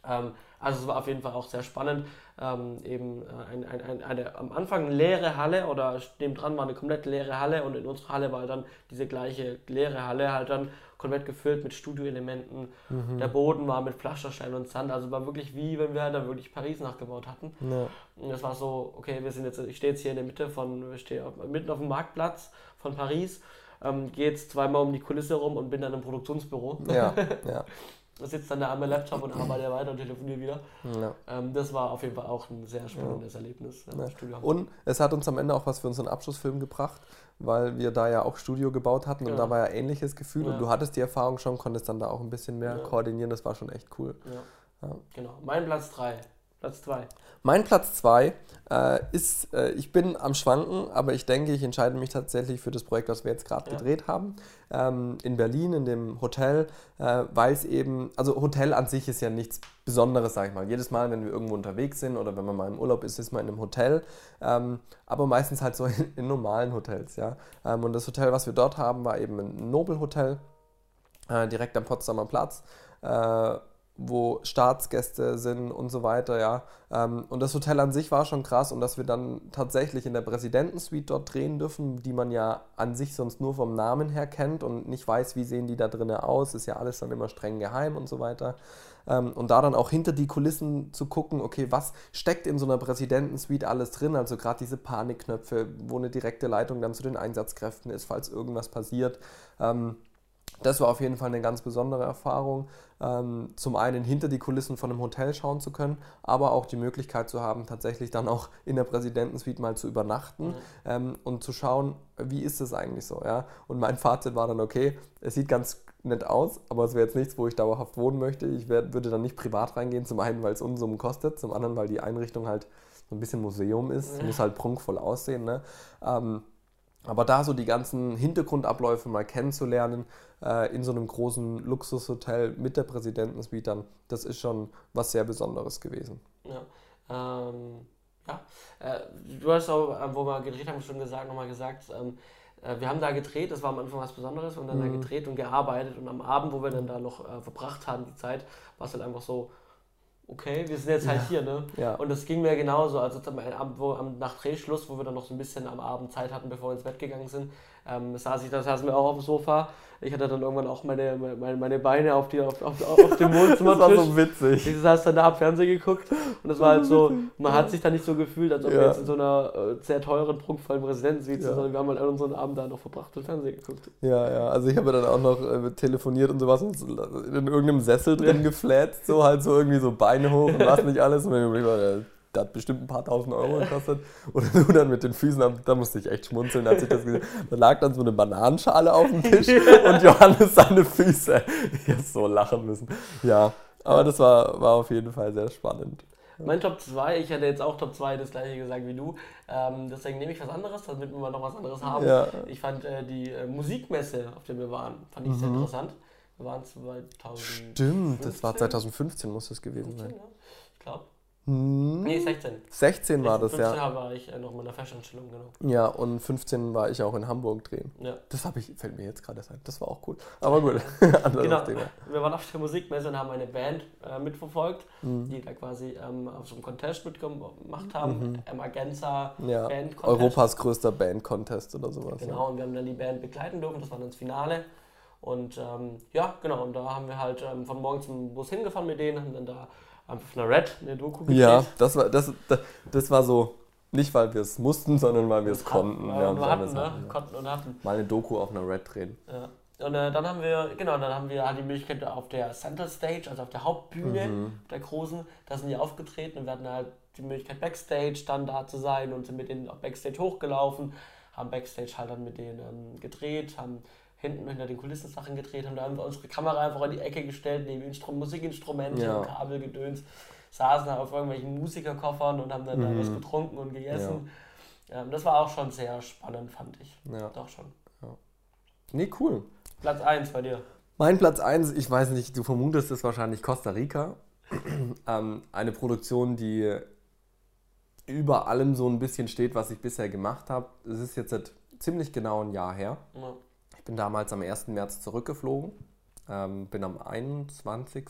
Ähm, also es war auf jeden Fall auch sehr spannend. Ähm, eben äh, ein, ein, ein, eine am Anfang eine leere Halle oder neben dran war eine komplett leere Halle und in unserer Halle war dann diese gleiche leere Halle halt dann komplett gefüllt mit Studioelementen. Mhm. Der Boden war mit Pflasterstein und Sand, also war wirklich wie wenn wir da wirklich Paris nachgebaut hatten. Ja. Und das war so, okay, wir sind jetzt, ich stehe jetzt hier in der Mitte von, ich stehe mitten auf dem Marktplatz von Paris, ähm, gehe jetzt zweimal um die Kulisse rum und bin dann im Produktionsbüro. Ja, ja. sitze dann da am Laptop und arbeite weiter und telefoniere wieder. Ja. Ähm, das war auf jeden Fall auch ein sehr spannendes ja. Erlebnis. Ja. Und es hat uns am Ende auch was für unseren Abschlussfilm gebracht, weil wir da ja auch Studio gebaut hatten und da war ja ähnliches Gefühl und du hattest die Erfahrung schon, konntest dann da auch ein bisschen mehr koordinieren. Das war schon echt cool. Genau. Mein Platz 3. Platz 2. Mein Platz 2 äh, ist, äh, ich bin am Schwanken, aber ich denke, ich entscheide mich tatsächlich für das Projekt, was wir jetzt gerade ja. gedreht haben. Ähm, in Berlin, in dem Hotel, äh, weil es eben, also Hotel an sich ist ja nichts Besonderes, sage ich mal. Jedes Mal, wenn wir irgendwo unterwegs sind oder wenn man mal im Urlaub ist, ist man in einem Hotel. Ähm, aber meistens halt so in, in normalen Hotels, ja. Ähm, und das Hotel, was wir dort haben, war eben ein Nobelhotel, äh, direkt am Potsdamer Platz äh, wo Staatsgäste sind und so weiter, ja. Ähm, und das Hotel an sich war schon krass und dass wir dann tatsächlich in der Präsidentensuite dort drehen dürfen, die man ja an sich sonst nur vom Namen her kennt und nicht weiß, wie sehen die da drinnen aus, ist ja alles dann immer streng geheim und so weiter. Ähm, und da dann auch hinter die Kulissen zu gucken, okay, was steckt in so einer Präsidentensuite alles drin, also gerade diese Panikknöpfe, wo eine direkte Leitung dann zu den Einsatzkräften ist, falls irgendwas passiert. Das war auf jeden Fall eine ganz besondere Erfahrung. Ähm, zum einen hinter die Kulissen von einem Hotel schauen zu können, aber auch die Möglichkeit zu haben, tatsächlich dann auch in der Präsidentensuite mal zu übernachten mhm. ähm, und zu schauen, wie ist es eigentlich so. Ja? Und mein Fazit war dann, okay, es sieht ganz nett aus, aber es wäre jetzt nichts, wo ich dauerhaft wohnen möchte. Ich wär, würde dann nicht privat reingehen, zum einen, weil es Unsummen kostet, zum anderen, weil die Einrichtung halt so ein bisschen Museum ist, ja. muss halt prunkvoll aussehen. Ne? Ähm, aber da so die ganzen Hintergrundabläufe mal kennenzulernen, äh, in so einem großen Luxushotel mit der Präsidentensuite dann, das ist schon was sehr Besonderes gewesen. Ja, ähm, ja. Äh, du hast auch, äh, wo wir gedreht haben, schon gesagt, nochmal gesagt, ähm, äh, wir haben da gedreht, das war am Anfang was Besonderes, und dann mhm. da gedreht und gearbeitet und am Abend, wo wir dann da noch äh, verbracht haben, die Zeit, war es halt einfach so, okay, wir sind jetzt halt ja. hier, ne? Ja. Und das ging mir genauso. Also am, wo, am, nach Drehschluss, wo wir dann noch so ein bisschen am Abend Zeit hatten, bevor wir ins Bett gegangen sind, ähm, saß ich, da saßen wir auch auf dem Sofa ich hatte dann irgendwann auch meine, meine, meine Beine auf, die, auf, auf, auf dem Wohnzimmer. das war so witzig. Ich saß dann da, hab Fernsehen geguckt und das war halt so, man hat sich da nicht so gefühlt, als ob ja. wir jetzt in so einer äh, sehr teuren, prunkvollen Präsidentensuite ja. sind, sondern wir haben halt unseren Abend da noch verbracht und Fernsehen geguckt. Ja, ja, also ich habe dann auch noch äh, telefoniert und sowas und in irgendeinem Sessel drin ja. gefläzt, so halt so irgendwie so Beine hoch und was nicht alles. Und ich war, der hat bestimmt ein paar tausend Euro gekostet. Und du dann mit den Füßen, da musste ich echt schmunzeln, als ich das gesehen Da lag dann so eine Bananenschale auf dem Tisch und Johannes seine Füße. Ich hätte so lachen müssen. Ja, aber das war, war auf jeden Fall sehr spannend. Mein Top 2, ich hätte jetzt auch Top 2 das gleiche gesagt wie du. Ähm, deswegen nehme ich was anderes, damit wir mal noch was anderes haben. Ja. Ich fand äh, die äh, Musikmesse, auf der wir waren, fand ich mhm. sehr interessant. Wir waren 2015. Stimmt, das war 2015 muss es gewesen 15, sein. Ja. Ich glaube. Hm. Nee, 16. 16 war 16, das, 15 ja. 15 war ich äh, noch in der Festanstellung, genau. Ja, und 15 war ich auch in Hamburg drehen. Ja. Das habe ich, fällt mir jetzt gerade ein. Das war auch cool. Aber gut, genau. Thema. Wir waren auf der Musikmesse und haben eine Band äh, mitverfolgt, mhm. die da quasi ähm, auf so einem Contest mitgemacht haben. Mhm. Emergenza ja. Band Contest. Europas größter Band Contest oder sowas. Genau, ja. und wir haben dann die Band begleiten dürfen. Das war dann das Finale. Und ähm, ja, genau, und da haben wir halt ähm, von morgens zum Bus hingefahren mit denen, haben dann da auf einer Red eine Doku gedreht. Ja, das war, das, das, das war so, nicht weil wir es mussten, sondern weil wir es konnten. Ja, wir hatten, ne? konnten und hatten. Mal eine Doku auf einer Red drehen. Ja. Und äh, dann haben wir, genau, dann haben wir halt die Möglichkeit auf der Center Stage, also auf der Hauptbühne mhm. der großen, da sind die aufgetreten und wir hatten halt die Möglichkeit Backstage dann da zu sein und sind mit denen auch Backstage hochgelaufen, haben Backstage halt dann mit denen ähm, gedreht, haben hinten hinter den Kulissen Sachen gedreht haben. Da haben wir unsere Kamera einfach in die Ecke gestellt, neben Instru Musikinstrumente ja. und Kabelgedöns, saßen da auf irgendwelchen Musikerkoffern und haben dann mhm. da was getrunken und gegessen. Ja. Ähm, das war auch schon sehr spannend, fand ich. Ja. Doch schon. Ja. Nee, cool. Platz 1 bei dir. Mein Platz 1, ich weiß nicht, du vermutest es wahrscheinlich Costa Rica. ähm, eine Produktion, die über allem so ein bisschen steht, was ich bisher gemacht habe. Es ist jetzt seit ziemlich genau ein Jahr her. Ja. Ich bin damals am 1. März zurückgeflogen, ähm, bin am 21.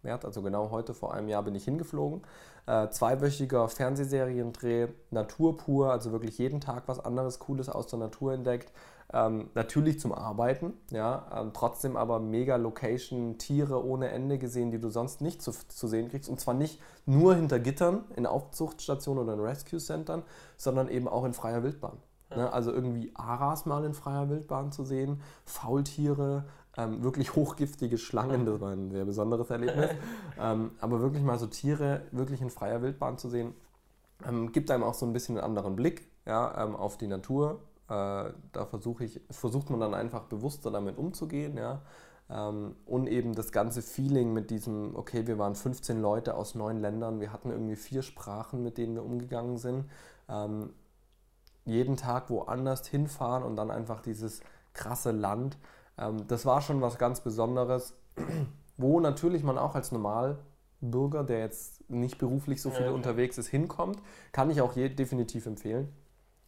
März, also genau heute vor einem Jahr bin ich hingeflogen. Äh, zweiwöchiger Fernsehseriendreh, Natur pur, also wirklich jeden Tag was anderes Cooles aus der Natur entdeckt. Ähm, natürlich zum Arbeiten, ja, ähm, trotzdem aber mega Location, Tiere ohne Ende gesehen, die du sonst nicht zu, zu sehen kriegst. Und zwar nicht nur hinter Gittern in Aufzuchtstationen oder in Rescue-Centern, sondern eben auch in freier Wildbahn. Ne? Also irgendwie Aras mal in freier Wildbahn zu sehen, Faultiere, ähm, wirklich hochgiftige Schlangen, das war ein sehr besonderes Erlebnis. ähm, aber wirklich mal so Tiere wirklich in freier Wildbahn zu sehen, ähm, gibt einem auch so ein bisschen einen anderen Blick ja, ähm, auf die Natur. Äh, da versuche ich, versucht man dann einfach bewusster damit umzugehen, ja. Ähm, und eben das ganze Feeling mit diesem, okay, wir waren 15 Leute aus neun Ländern, wir hatten irgendwie vier Sprachen, mit denen wir umgegangen sind. Jeden Tag woanders hinfahren und dann einfach dieses krasse Land ähm, das war schon was ganz Besonderes, wo natürlich man auch als Normalbürger, der jetzt nicht beruflich so viel ja, unterwegs ist, hinkommt. Kann ich auch je, definitiv empfehlen.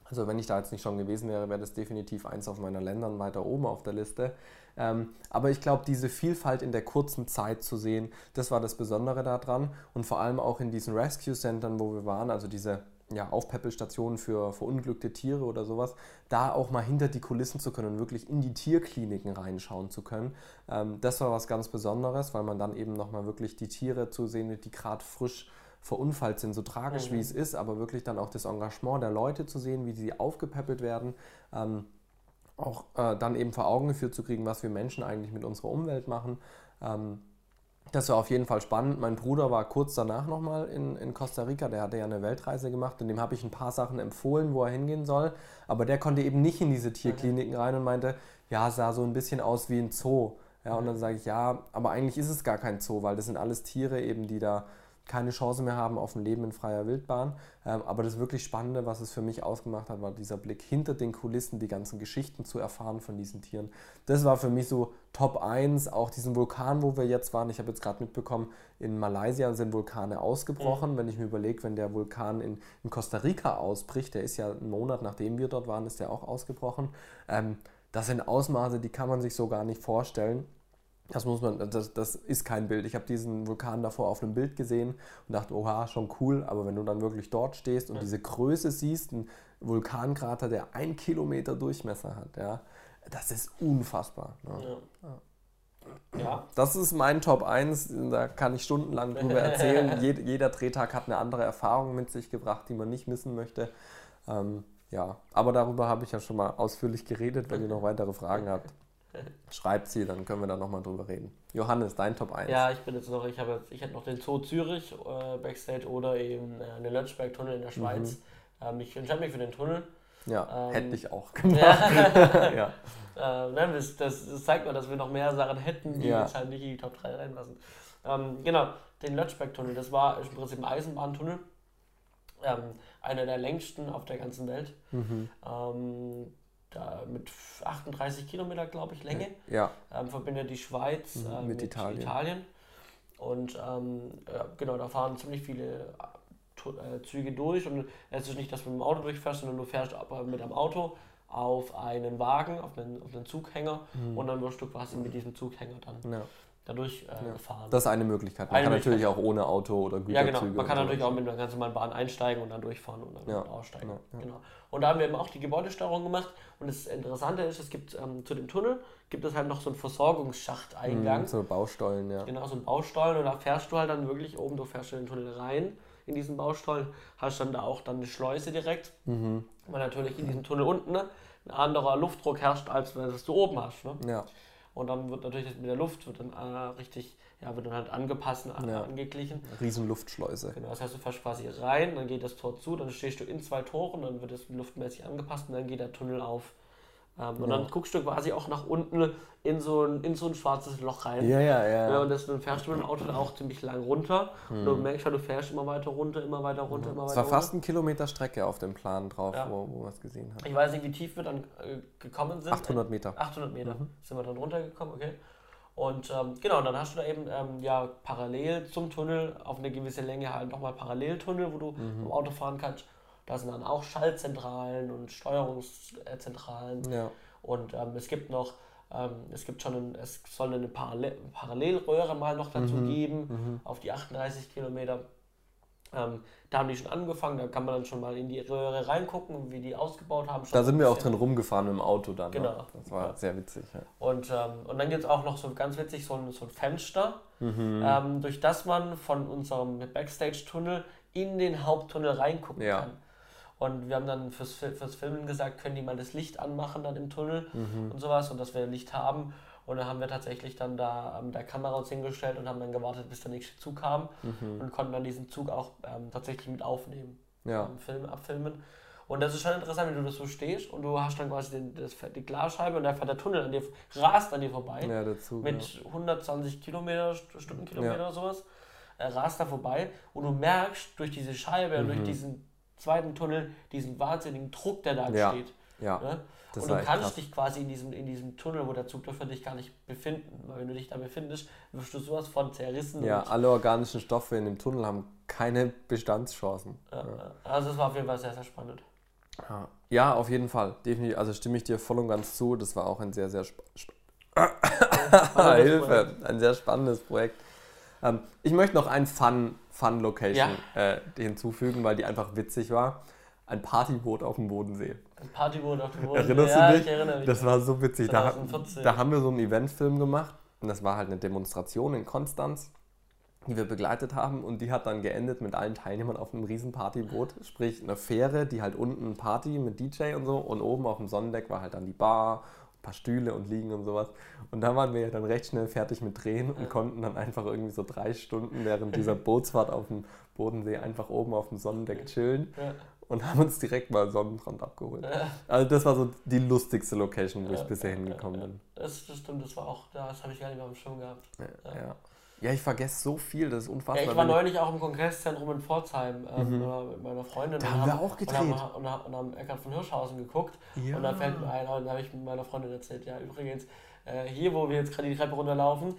Also wenn ich da jetzt nicht schon gewesen wäre, wäre das definitiv eins auf meiner Ländern weiter oben auf der Liste. Ähm, aber ich glaube, diese Vielfalt in der kurzen Zeit zu sehen, das war das Besondere daran. Und vor allem auch in diesen Rescue Centern, wo wir waren, also diese ja, Aufpäppelstationen für verunglückte Tiere oder sowas, da auch mal hinter die Kulissen zu können und wirklich in die Tierkliniken reinschauen zu können. Ähm, das war was ganz Besonderes, weil man dann eben nochmal wirklich die Tiere zu sehen, die gerade frisch verunfallt sind, so tragisch mhm. wie es ist, aber wirklich dann auch das Engagement der Leute zu sehen, wie sie aufgepäppelt werden. Ähm, auch äh, dann eben vor Augen geführt zu kriegen, was wir Menschen eigentlich mit unserer Umwelt machen. Ähm, das war auf jeden Fall spannend. Mein Bruder war kurz danach nochmal in, in Costa Rica. Der hatte ja eine Weltreise gemacht und dem habe ich ein paar Sachen empfohlen, wo er hingehen soll. Aber der konnte eben nicht in diese Tierkliniken rein und meinte, ja, sah so ein bisschen aus wie ein Zoo. Ja, und dann sage ich, ja, aber eigentlich ist es gar kein Zoo, weil das sind alles Tiere eben, die da keine Chance mehr haben auf ein Leben in freier Wildbahn. Ähm, aber das wirklich Spannende, was es für mich ausgemacht hat, war dieser Blick hinter den Kulissen, die ganzen Geschichten zu erfahren von diesen Tieren. Das war für mich so Top 1, auch diesen Vulkan, wo wir jetzt waren. Ich habe jetzt gerade mitbekommen, in Malaysia sind Vulkane ausgebrochen. Mhm. Wenn ich mir überlege, wenn der Vulkan in, in, Costa Rica ausbricht, der ist ja einen Monat nachdem wir dort waren, ist der auch ausgebrochen. Ähm, das sind Ausmaße, die kann man sich so gar nicht vorstellen. Das muss man, das, das ist kein Bild. Ich habe diesen Vulkan davor auf einem Bild gesehen und dachte, oha, schon cool, aber wenn du dann wirklich dort stehst und ja. diese Größe siehst, ein Vulkankrater, der ein Kilometer Durchmesser hat, ja, das ist unfassbar. Ne? Ja. ja. Das ist mein Top 1, da kann ich stundenlang drüber erzählen. Jed, jeder Drehtag hat eine andere Erfahrung mit sich gebracht, die man nicht missen möchte. Ähm, ja, aber darüber habe ich ja schon mal ausführlich geredet. Wenn ihr noch weitere Fragen habt, Schreibt sie, dann können wir da nochmal drüber reden. Johannes, dein Top 1. Ja, ich bin jetzt noch, ich habe ich hätte noch den Zoo Zürich äh, Backstage oder eben äh, den Lötschberg-Tunnel in der Schweiz. Mhm. Ähm, ich entscheide mich für den Tunnel. Ja, ähm, hätte ich auch gemacht. Ja. ja. Äh, das, das, zeigt mal, dass wir noch mehr Sachen hätten, die ja. jetzt halt nicht in die Top 3 reinlassen. Ähm, genau, den Lötschberg-Tunnel, das war im Prinzip ein Eisenbahntunnel. Ähm, einer der längsten auf der ganzen Welt. Mhm. Da mit 38 Kilometer, glaube ich, Länge. Ja. Ähm, verbindet die Schweiz mhm, äh, mit, mit, Italien. Italien. Und ähm, ja, genau, da fahren ziemlich viele äh, Züge durch. Und es ist nicht, dass du mit dem Auto durchfährst, sondern du fährst aber mit dem Auto auf einen Wagen, auf einen, auf einen Zughänger mhm. und dann wirst du quasi mit diesem Zughänger dann ja dadurch äh, ja. gefahren. Das ist eine Möglichkeit. Man eine kann natürlich auch ohne Auto oder Güterzüge. Ja, genau. Man kann natürlich auch mit einer ganz normalen Bahn einsteigen und dann durchfahren und dann ja. aussteigen. Ja, genau. Und da haben wir eben auch die Gebäudesteuerung gemacht. Und das Interessante ist, es gibt ähm, zu dem Tunnel gibt es halt noch so einen Versorgungsschachteingang. Mhm, so Baustollen, ja. Genau, so ein Baustollen. Und da fährst du halt dann wirklich oben, du fährst in den Tunnel rein in diesen Baustollen, hast dann da auch dann eine Schleuse direkt. Mhm. Weil natürlich in diesem Tunnel unten ne, ein anderer Luftdruck herrscht, als wenn du oben hast. Ne? Ja. Und dann wird natürlich das mit der Luft wird dann äh, richtig, ja, wird dann halt angepasst, an, ja. angeglichen. Riesenluftschleuse. Genau, das heißt, du fährst quasi rein, dann geht das Tor zu, dann stehst du in zwei Toren, dann wird es luftmäßig angepasst und dann geht der Tunnel auf. Ähm, und dann guckst du quasi auch nach unten in so ein, in so ein schwarzes Loch rein. Ja, ja, ja. ja und das, dann fährst du mit dem Auto dann auch ziemlich lang runter. Hm. Und du merkst halt, du fährst immer weiter runter, immer weiter runter, immer weiter Es war runter. fast ein Kilometer Strecke auf dem Plan drauf, ja. wo, wo wir es gesehen haben. Ich weiß nicht, wie tief wir dann äh, gekommen sind. 800 Meter. 800 Meter mhm. sind wir dann runtergekommen, okay. Und ähm, genau, dann hast du da eben ähm, ja parallel zum Tunnel auf eine gewisse Länge halt nochmal Paralleltunnel, wo du mhm. im Auto fahren kannst. Da sind dann auch Schaltzentralen und Steuerungszentralen. Ja. Und ähm, es gibt noch, ähm, es gibt schon, ein, es soll eine Parallel Parallelröhre mal noch dazu mhm. geben, mhm. auf die 38 Kilometer. Ähm, da haben die schon angefangen, da kann man dann schon mal in die Röhre reingucken, wie die ausgebaut haben. da sind wir auch drin rumgefahren mit dem Auto dann. Ne? Genau. Ne? Das war ja. sehr witzig. Ja. Und, ähm, und dann gibt es auch noch so ganz witzig so ein, so ein Fenster, mhm. ähm, durch das man von unserem Backstage-Tunnel in den Haupttunnel reingucken ja. kann. Und wir haben dann fürs, fürs Filmen gesagt, können die mal das Licht anmachen dann im Tunnel mhm. und sowas und dass wir Licht haben. Und dann haben wir tatsächlich dann da mit der Kamera uns hingestellt und haben dann gewartet, bis der nächste Zug kam mhm. und konnten dann diesen Zug auch ähm, tatsächlich mit aufnehmen. Ja. Ähm, Film, abfilmen. Und das ist schon interessant, wie du das so stehst und du hast dann quasi den, das, die Glasscheibe und da fährt der Tunnel an dir, rast an dir vorbei. Ja, der Zug, mit ja. 120 Kilometer, Stundenkilometer ja. oder sowas. Er rast da vorbei und du merkst durch diese Scheibe und durch mhm. diesen zweiten Tunnel diesen wahnsinnigen Druck, der da entsteht. Ja. Ne? und du kannst krass. dich quasi in diesem, in diesem Tunnel, wo der Zug für dich gar nicht befinden. Weil wenn du dich da befindest, wirst du sowas von zerrissen. Ja, alle organischen Stoffe in dem Tunnel haben keine Bestandschancen. Ja, ja. Also es war auf jeden Fall sehr, sehr spannend. Ja. ja, auf jeden Fall. Definitiv. Also stimme ich dir voll und ganz zu. Das war auch ein sehr, sehr sp Hilfe. Ein sehr spannendes Projekt. Ähm, ich möchte noch ein Fun, Fun Location äh, hinzufügen, weil die einfach witzig war ein Partyboot auf dem Bodensee. Ein Partyboot auf dem Bodensee. Erinnerst ja, du dich? Ich erinnere mich. Das war so witzig. Da, da, haben wir so einen Eventfilm gemacht und das war halt eine Demonstration in Konstanz, die wir begleitet haben und die hat dann geendet mit allen Teilnehmern auf einem riesen Partyboot, sprich eine Fähre, die halt unten Party mit DJ und so und oben auf dem Sonnendeck war halt dann die Bar paar Stühle und liegen und sowas. Und da waren wir ja dann recht schnell fertig mit Drehen und konnten dann einfach irgendwie so drei Stunden während dieser Bootsfahrt auf dem Bodensee einfach oben auf dem Sonnendeck chillen. Und haben uns direkt mal Sonnenbrand abgeholt. Also das war so die lustigste Location, wo ich bisher hingekommen bin. Das, das, stimmt, das war auch, das habe ich gar nicht mehr auf dem Schirm gehabt. Ja, ja. Ich vergesse so viel, das ist unfassbar. ich war neulich auch im Kongresszentrum in Pforzheim ähm, mhm. mit meiner Freundin. Da haben wir auch gedreht. Und haben, und haben, und haben Eckart von Hirschhausen geguckt. Und da fällt mir ein, und da habe ich mit meiner Freundin erzählt, ja übrigens, äh, hier wo wir jetzt gerade die Treppe runterlaufen,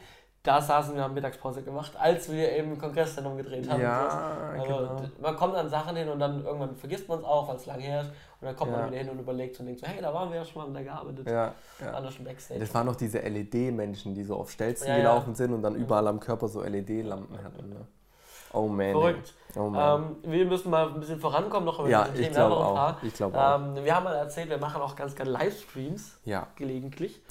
da saßen wir, haben Mittagspause gemacht, als wir eben im Kongresszentrum gedreht haben. Ja, also, genau. Man kommt an Sachen hin und dann irgendwann vergisst man es auch, weil es lang her ist. Und dann kommt ja. man wieder hin und überlegt und denkt so, hey, da waren wir ja schon mal, haben da gearbeitet. Ja, ja. Waren schon Backstage. Das waren noch diese LED-Menschen, die so auf Stelzen ja, gelaufen sind und dann überall am Körper so LED-Lampen hatten. Ne? Oh man. Verrückt. Oh man. Ähm, wir müssen mal ein bisschen vorankommen noch ja, ich glaube auch. Ich glaube auch. Ähm, wir haben mal erzählt, wir machen auch ganz gerne Livestreams ja. gelegentlich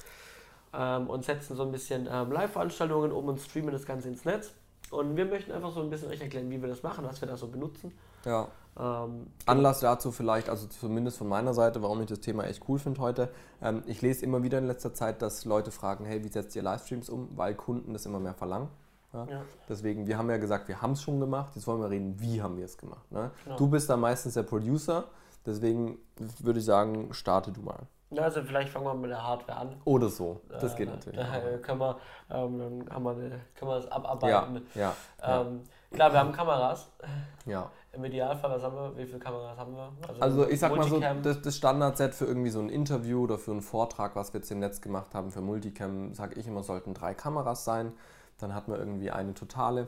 ähm, und setzen so ein bisschen ähm, Live-Veranstaltungen um und streamen das Ganze ins Netz. Und wir möchten einfach so ein bisschen euch erklären, wie wir das machen, was wir da so benutzen. Ja. Ähm, Anlass dazu vielleicht, also zumindest von meiner Seite, warum ich das Thema echt cool finde heute. Ähm, ich lese immer wieder in letzter Zeit, dass Leute fragen, hey, wie setzt ihr Livestreams um? Weil Kunden das immer mehr verlangen. Ja? Ja. Deswegen, wir haben ja gesagt, wir haben es schon gemacht, jetzt wollen wir reden, wie haben wir es gemacht. Ne? Genau. Du bist da meistens der Producer, deswegen würde ich sagen, starte du mal. Also vielleicht fangen wir mit der Hardware an. Oder so, das äh, geht natürlich. Da können wir, ähm, dann wir eine, können wir das abarbeiten. Ja, ja, ähm, Klar, wir haben Kameras. Ja. Im Idealfall, was haben wir? Wie viele Kameras haben wir? Also, also ich sag mal so, das, das Standardset für irgendwie so ein Interview oder für einen Vortrag, was wir jetzt im Netz gemacht haben, für Multicam, sage ich immer, sollten drei Kameras sein. Dann hat man irgendwie eine totale.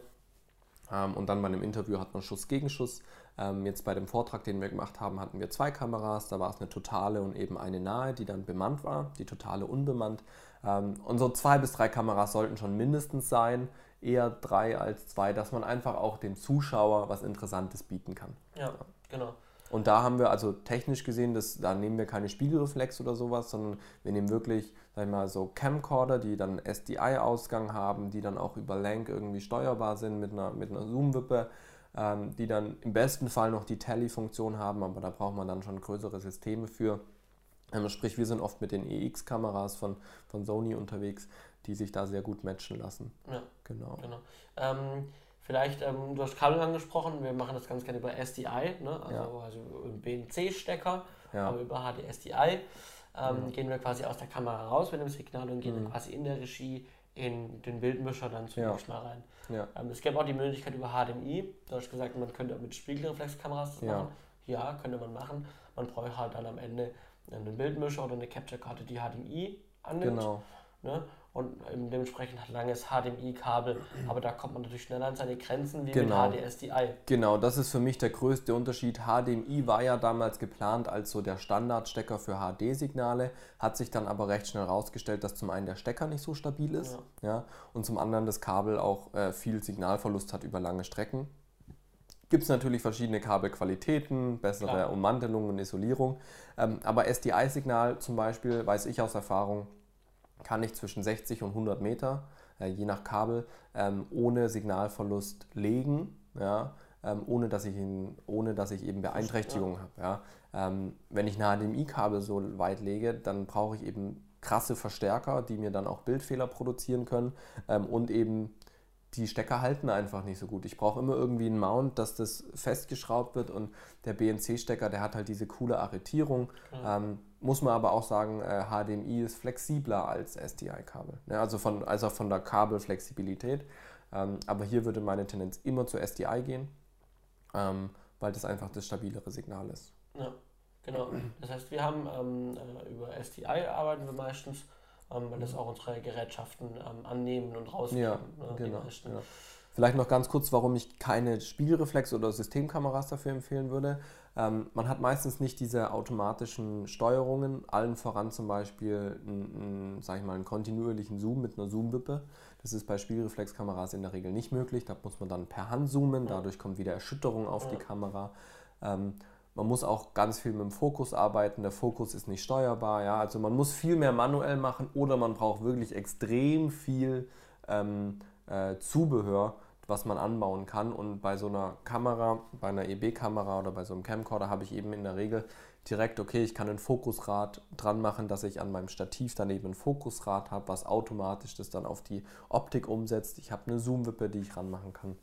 Ähm, und dann bei einem Interview hat man Schuss gegen Schuss. Ähm, jetzt bei dem Vortrag, den wir gemacht haben, hatten wir zwei Kameras. Da war es eine totale und eben eine nahe, die dann bemannt war, die totale unbemannt. Ähm, und so zwei bis drei Kameras sollten schon mindestens sein, eher drei als zwei, dass man einfach auch dem Zuschauer was Interessantes bieten kann. Ja, genau. Und da haben wir also technisch gesehen, das, da nehmen wir keine Spiegelreflex oder sowas, sondern wir nehmen wirklich, sag ich mal, so Camcorder, die dann SDI-Ausgang haben, die dann auch über Lank irgendwie steuerbar sind mit einer, mit einer Zoom-Wippe ähm, die dann im besten Fall noch die Tally-Funktion haben, aber da braucht man dann schon größere Systeme für. Ähm, sprich, wir sind oft mit den EX-Kameras von, von Sony unterwegs, die sich da sehr gut matchen lassen. Ja, genau. genau. Ähm, vielleicht, ähm, du hast Kabel angesprochen, wir machen das ganz gerne über SDI, ne? also, ja. also BNC-Stecker, ja. aber über HDSDI. Ähm, mhm. Gehen wir quasi aus der Kamera raus mit dem Signal und gehen mhm. quasi in der Regie in den Bildmischer dann zunächst ja. mal rein. Ja. Ähm, es gäbe auch die Möglichkeit über HDMI. Du hast gesagt, man könnte mit Spiegelreflexkameras das ja. machen. Ja, könnte man machen. Man bräuchte halt dann am Ende einen Bildmischer oder eine Capture-Karte, die HDMI annimmt. Genau. Ne? Und dementsprechend hat langes HDMI-Kabel, aber da kommt man natürlich schneller an seine Grenzen wie genau. mit HDSDI. Genau, das ist für mich der größte Unterschied. HDMI war ja damals geplant als so der Standardstecker für HD-Signale, hat sich dann aber recht schnell herausgestellt, dass zum einen der Stecker nicht so stabil ist ja. ja und zum anderen das Kabel auch äh, viel Signalverlust hat über lange Strecken. Gibt es natürlich verschiedene Kabelqualitäten, bessere Klar. Ummantelung und Isolierung. Ähm, aber SDI-Signal zum Beispiel, weiß ich aus Erfahrung, kann ich zwischen 60 und 100 Meter, äh, je nach Kabel, ähm, ohne Signalverlust legen, ja, ähm, ohne, dass ich ihn, ohne dass ich eben Beeinträchtigungen habe. Ja. Ähm, wenn ich ein HDMI-Kabel so weit lege, dann brauche ich eben krasse Verstärker, die mir dann auch Bildfehler produzieren können ähm, und eben die Stecker halten einfach nicht so gut. Ich brauche immer irgendwie einen Mount, dass das festgeschraubt wird und der BNC-Stecker, der hat halt diese coole Arretierung. Mhm. Ähm, muss man aber auch sagen, äh, HDMI ist flexibler als SDI-Kabel. Ja, also, von, also von der Kabelflexibilität. Ähm, aber hier würde meine Tendenz immer zu SDI gehen, ähm, weil das einfach das stabilere Signal ist. Ja, genau. Das heißt, wir haben ähm, äh, über SDI arbeiten wir meistens ähm, weil das auch unsere Gerätschaften ähm, annehmen und rausnehmen. Ja, ne, genau. Vielleicht noch ganz kurz, warum ich keine Spiegelreflex- oder Systemkameras dafür empfehlen würde. Ähm, man hat meistens nicht diese automatischen Steuerungen, allen voran zum Beispiel einen, sag ich mal, einen kontinuierlichen Zoom mit einer Zoom-Wippe. Das ist bei Spiegelreflexkameras in der Regel nicht möglich. Da muss man dann per Hand zoomen, dadurch kommt wieder Erschütterung auf die Kamera. Ähm, man muss auch ganz viel mit dem Fokus arbeiten. Der Fokus ist nicht steuerbar. Ja? Also man muss viel mehr manuell machen oder man braucht wirklich extrem viel ähm, äh, Zubehör, was man anbauen kann. Und bei so einer Kamera, bei einer EB-Kamera oder bei so einem Camcorder habe ich eben in der Regel direkt, okay, ich kann ein Fokusrad dran machen, dass ich an meinem Stativ daneben ein Fokusrad habe, was automatisch das dann auf die Optik umsetzt. Ich habe eine Zoom-Wippe, die ich ranmachen kann.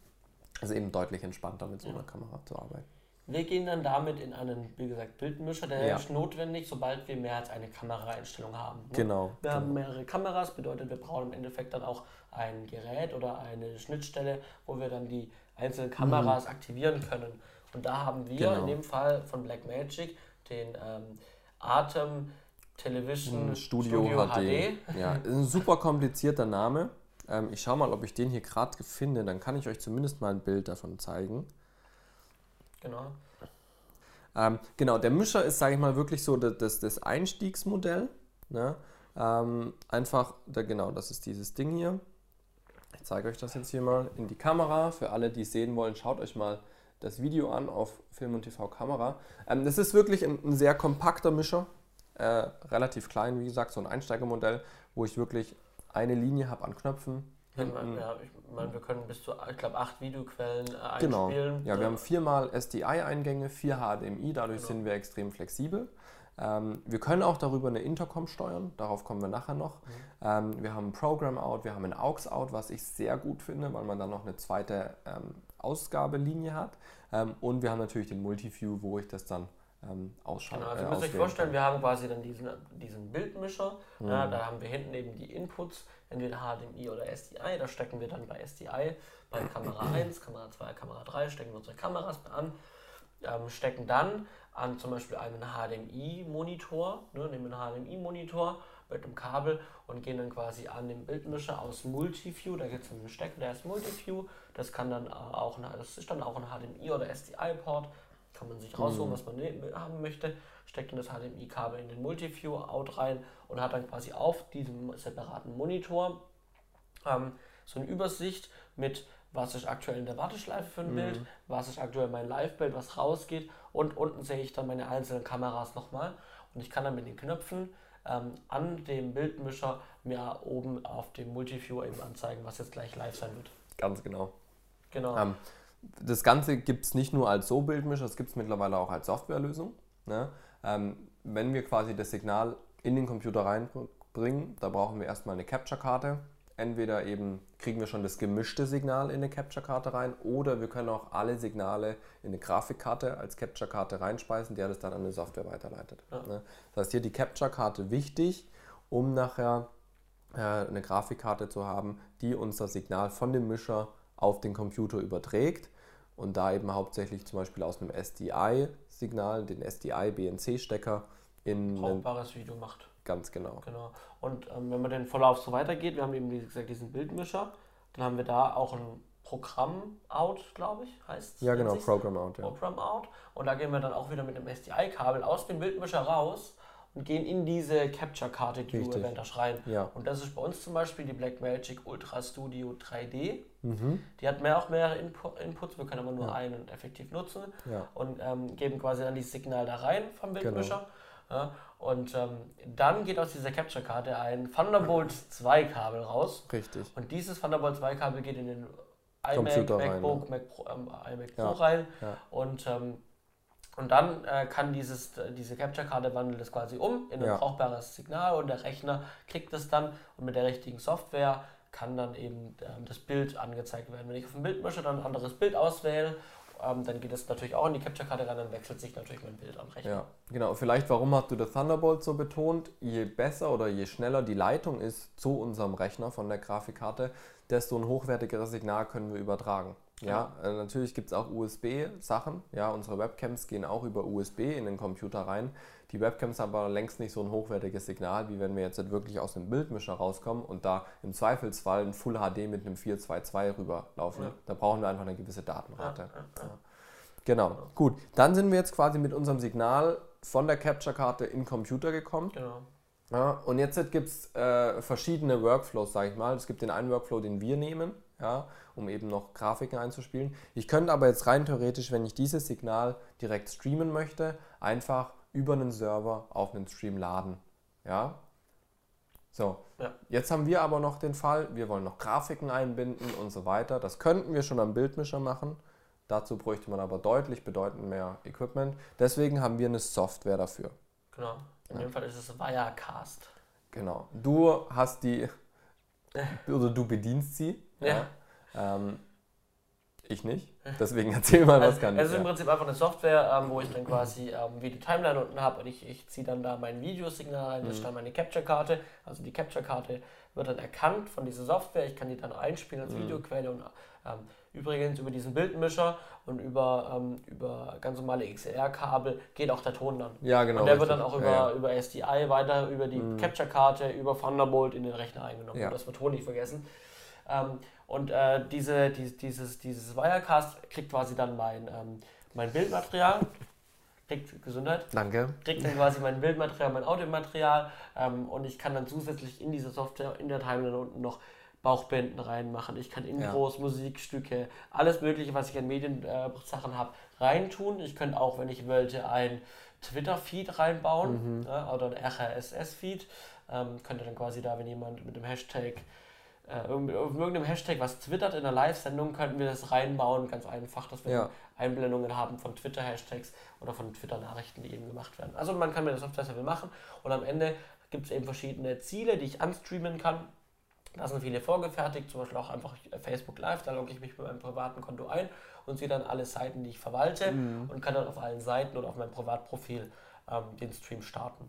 Also eben deutlich entspannter mit so einer Kamera zu arbeiten. Wir gehen dann damit in einen, wie gesagt, Bildmischer, der ja. ist notwendig, sobald wir mehr als eine Kameraeinstellung haben. Ne? Genau. Wir genau. haben mehrere Kameras, bedeutet, wir brauchen im Endeffekt dann auch ein Gerät oder eine Schnittstelle, wo wir dann die einzelnen Kameras mhm. aktivieren können. Und da haben wir genau. in dem Fall von Blackmagic den ähm, Atem Television Studio, Studio HD. HD. Ja, ist ein super komplizierter Name. Ähm, ich schaue mal, ob ich den hier gerade finde, dann kann ich euch zumindest mal ein Bild davon zeigen. Genau. Ähm, genau, der Mischer ist, sage ich mal, wirklich so das, das Einstiegsmodell. Ne? Ähm, einfach, da, genau, das ist dieses Ding hier. Ich zeige euch das jetzt hier mal in die Kamera. Für alle, die es sehen wollen, schaut euch mal das Video an auf Film und TV Kamera. Ähm, das ist wirklich ein, ein sehr kompakter Mischer, äh, relativ klein, wie gesagt, so ein Einsteigermodell, wo ich wirklich eine Linie habe an Knöpfen, Hinten. Ja, ich meine, wir können bis zu, ich glaube, acht Videoquellen äh, genau. einspielen. Ja, wir haben viermal SDI-Eingänge, vier HDMI, dadurch genau. sind wir extrem flexibel. Ähm, wir können auch darüber eine Intercom steuern, darauf kommen wir nachher noch. Mhm. Ähm, wir haben ein Program-Out, wir haben ein AUX-Out, was ich sehr gut finde, weil man dann noch eine zweite ähm, Ausgabelinie hat. Ähm, und wir haben natürlich den Multiview, wo ich das dann ähm, ausschauen Genau, also äh, ihr müsst euch vorstellen, wir haben quasi dann diesen, diesen Bildmischer, mhm. ja, da haben wir hinten eben die Inputs entweder HDMI oder SDI. Da stecken wir dann bei SDI, bei Kamera 1, Kamera 2, Kamera 3, stecken wir unsere Kameras an, ähm, stecken dann an zum Beispiel einen HDMI-Monitor, ne, nehmen einen HDMI-Monitor mit einem Kabel und gehen dann quasi an den Bildmischer aus Multiview. Da gibt es einen Stecker, der ist Multiview. Das kann dann auch, das ist dann auch ein HDMI oder SDI-Port. Kann man sich raussuchen, mhm. was man ne, haben möchte steckt in das HDMI-Kabel in den Multiview-Out rein und hat dann quasi auf diesem separaten Monitor ähm, so eine Übersicht mit, was ist aktuell in der Warteschleife für ein mhm. Bild, was ist aktuell mein Live-Bild, was rausgeht und unten sehe ich dann meine einzelnen Kameras nochmal und ich kann dann mit den Knöpfen ähm, an dem Bildmischer mir oben auf dem Multiview eben anzeigen, was jetzt gleich live sein wird. Ganz genau. Genau. Ähm, das Ganze gibt es nicht nur als So-Bildmischer, es gibt es mittlerweile auch als Softwarelösung. Ne? Ähm, wenn wir quasi das Signal in den Computer reinbringen, da brauchen wir erstmal eine Capture-Karte. Entweder eben kriegen wir schon das gemischte Signal in eine Capture-Karte rein oder wir können auch alle Signale in eine Grafikkarte als Capture-Karte reinspeisen, die das dann an eine Software weiterleitet. Ja. Ne? Das heißt, hier die Capture-Karte wichtig, um nachher äh, eine Grafikkarte zu haben, die unser Signal von dem Mischer auf den Computer überträgt und da eben hauptsächlich zum Beispiel aus einem SDI-Signal, den SDI-BNC-Stecker, in brauchbares Video macht. Ganz genau. Genau. Und ähm, wenn man den Verlauf so weitergeht, wir haben eben wie gesagt diesen Bildmischer, dann haben wir da auch ein Programm out, glaube ich, heißt es. Ja, genau, Program out. Ja. Program out. Und da gehen wir dann auch wieder mit dem SDI-Kabel aus dem Bildmischer raus und gehen in diese Capture-Karte, die Richtig. du erwähnt rein. Ja. Und das ist bei uns zum Beispiel die Blackmagic Ultra Studio 3D. Mhm. Die hat mehr auch mehrere Inpu Inputs, wir können aber nur ja. einen effektiv nutzen ja. und ähm, geben quasi dann dieses Signal da rein vom Bildmischer. Genau. Und ähm, dann geht aus dieser Capture-Karte ein Thunderbolt 2 Kabel raus. Richtig. Und dieses Thunderbolt 2 Kabel geht in den iMac, MacBook, rein, Mac Pro, ähm, iMac Pro rein. Und, ähm, und dann äh, kann dieses, diese Capture-Karte wandelt es quasi um in ein ja. brauchbares Signal und der Rechner kriegt es dann und mit der richtigen Software kann dann eben ähm, das Bild angezeigt werden. Wenn ich auf dem Bildmischer dann ein anderes Bild auswähle ähm, dann geht es natürlich auch in die Capture-Karte rein, dann wechselt sich natürlich mein Bild am Rechner. Ja, genau. Vielleicht, warum hast du das Thunderbolt so betont? Je besser oder je schneller die Leitung ist zu unserem Rechner von der Grafikkarte, desto ein hochwertigeres Signal können wir übertragen. Ja, ja äh, natürlich gibt es auch USB-Sachen. Ja, unsere Webcams gehen auch über USB in den Computer rein. Die Webcams haben aber längst nicht so ein hochwertiges Signal, wie wenn wir jetzt wirklich aus dem Bildmischer rauskommen und da im Zweifelsfall ein Full HD mit einem 422 rüberlaufen. Ja. Da brauchen wir einfach eine gewisse Datenrate. Ja, ja, genau, gut. Dann sind wir jetzt quasi mit unserem Signal von der Capture-Karte in den Computer gekommen. Genau. Ja, und jetzt gibt es äh, verschiedene Workflows, sage ich mal. Es gibt den einen Workflow, den wir nehmen, ja, um eben noch Grafiken einzuspielen. Ich könnte aber jetzt rein theoretisch, wenn ich dieses Signal direkt streamen möchte, einfach über einen Server auf einen Stream laden. Ja? So, ja. jetzt haben wir aber noch den Fall, wir wollen noch Grafiken einbinden und so weiter. Das könnten wir schon am Bildmischer machen. Dazu bräuchte man aber deutlich bedeutend mehr Equipment. Deswegen haben wir eine Software dafür. Genau. In ja. dem Fall ist es Wirecast. Genau. Du hast die, oder du bedienst sie. Ja. ja. Ähm, ich nicht. Deswegen erzähl mal, was also, kann ich. Es ist im Prinzip einfach eine Software, ähm, wo ich dann quasi ähm, wie die Timeline unten habe und ich, ich ziehe dann da mein Videosignal rein, das mhm. ist dann meine Capture-Karte. Also die Capture-Karte wird dann erkannt von dieser Software. Ich kann die dann einspielen als mhm. Videoquelle und ähm, übrigens über diesen Bildmischer und über, ähm, über ganz normale XLR-Kabel geht auch der Ton dann. Ja, genau. Und der richtig. wird dann auch über, ja, ja. über SDI weiter, über die mhm. Capture-Karte, über Thunderbolt in den Rechner eingenommen. Ja. Das wird Ton nicht vergessen. Ähm, und äh, diese, die, dieses, dieses Wirecast kriegt quasi dann mein, ähm, mein Bildmaterial, kriegt Gesundheit. Danke. Kriegt dann quasi mein Bildmaterial, mein Audiomaterial ähm, und ich kann dann zusätzlich in diese Software, in der Timeline unten noch Bauchbinden reinmachen. Ich kann Intros, ja. Musikstücke, alles Mögliche, was ich an Mediensachen äh, habe, reintun. Ich könnte auch, wenn ich wollte, ein Twitter-Feed reinbauen mhm. äh, oder ein RSS-Feed. Ähm, könnte dann quasi da, wenn jemand mit dem Hashtag äh, auf irgendeinem Hashtag was twittert in der Live-Sendung, könnten wir das reinbauen, ganz einfach, dass wir ja. Einblendungen haben von Twitter-Hashtags oder von Twitter-Nachrichten, die eben gemacht werden. Also man kann mir das auf das Level machen und am Ende gibt es eben verschiedene Ziele, die ich anstreamen kann. Da sind viele vorgefertigt, zum Beispiel auch einfach Facebook Live, da logge ich mich mit meinem privaten Konto ein und sehe dann alle Seiten, die ich verwalte mhm. und kann dann auf allen Seiten oder auf meinem Privatprofil ähm, den Stream starten.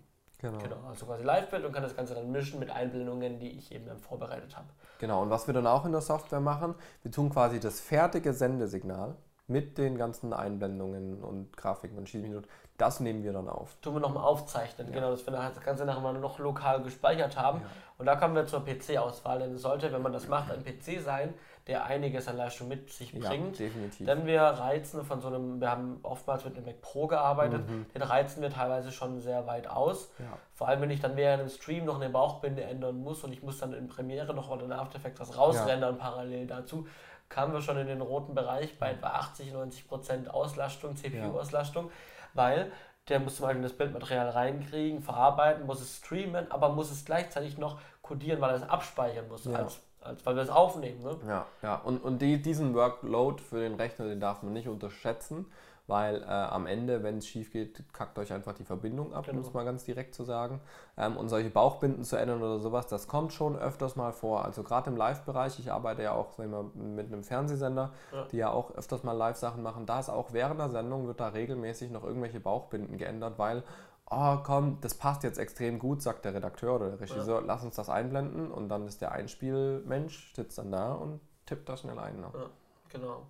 Genau. genau. Also quasi Live-Bild und kann das Ganze dann mischen mit Einblendungen, die ich eben dann vorbereitet habe. Genau, und was wir dann auch in der Software machen, wir tun quasi das fertige Sendesignal mit den ganzen Einblendungen und Grafiken und Schießminuten, das nehmen wir dann auf. Tun wir nochmal aufzeichnen, ja. genau, dass wir das Ganze nachher mal noch lokal gespeichert haben. Ja. Und da kommen wir zur PC-Auswahl, denn es sollte, wenn man das macht, ein PC sein, der einiges an Leistung mit sich bringt. Ja, definitiv. Denn wir reizen von so einem, wir haben oftmals mit einem Mac Pro gearbeitet, mhm. den reizen wir teilweise schon sehr weit aus. Ja. Vor allem, wenn ich dann während dem Stream noch eine Bauchbinde ändern muss und ich muss dann in Premiere noch oder in After Effects was rausrendern ja. parallel dazu, kamen wir schon in den roten Bereich bei etwa 80, 90 Prozent Auslastung, CPU-Auslastung, weil der muss zum Beispiel das Bildmaterial reinkriegen, verarbeiten, muss es streamen, aber muss es gleichzeitig noch codieren, weil er es abspeichern muss als als weil wir es aufnehmen. Ne? Ja, ja. Und, und die, diesen Workload für den Rechner, den darf man nicht unterschätzen, weil äh, am Ende, wenn es schief geht, kackt euch einfach die Verbindung ab, genau. um es mal ganz direkt zu sagen. Ähm, und solche Bauchbinden zu ändern oder sowas, das kommt schon öfters mal vor. Also gerade im Live-Bereich, ich arbeite ja auch wir, mit einem Fernsehsender, ja. die ja auch öfters mal Live-Sachen machen. Da ist auch während der Sendung wird da regelmäßig noch irgendwelche Bauchbinden geändert, weil oh komm, das passt jetzt extrem gut, sagt der Redakteur oder der Regisseur, ja. lass uns das einblenden und dann ist der Einspielmensch, sitzt dann da und tippt da schnell ein. Ne? Ja, genau.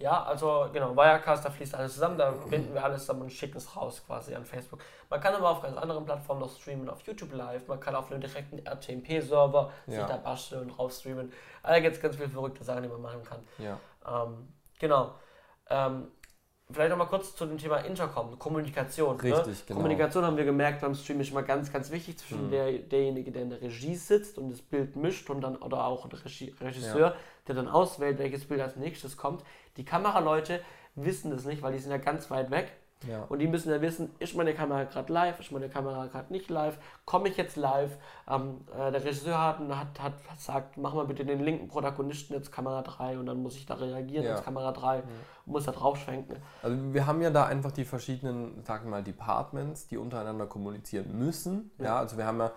Ja, also genau, Wirecast, da fließt alles zusammen, da binden wir alles zusammen und schicken es raus quasi an Facebook. Man kann aber auf ganz anderen Plattformen noch streamen, auf YouTube Live, man kann auf einem direkten RTMP-Server ja. sich da basteln und drauf streamen. Also gibt es ganz viele verrückte Sachen, die man machen kann. Ja. Ähm, genau. Ähm, Vielleicht noch mal kurz zu dem Thema Intercom, Kommunikation. Ne? Richtig, ne? genau. Kommunikation haben wir gemerkt beim Stream ist immer ganz, ganz wichtig zwischen mhm. der, derjenige, der in der Regie sitzt und das Bild mischt und dann oder auch der Regisseur, ja. der dann auswählt, welches Bild als nächstes kommt. Die Kameraleute wissen das nicht, weil die sind ja ganz weit weg. Ja. Und die müssen ja wissen, ist meine Kamera gerade live, ist meine Kamera gerade nicht live, komme ich jetzt live? Ähm, äh, der Regisseur hat, hat, hat gesagt, mach mal bitte den linken Protagonisten jetzt Kamera 3 und dann muss ich da reagieren ja. jetzt Kamera 3 ja. und muss da drauf schwenken. Also wir haben ja da einfach die verschiedenen, sagen wir mal, Departments, die untereinander kommunizieren müssen. Ja, also wir haben ja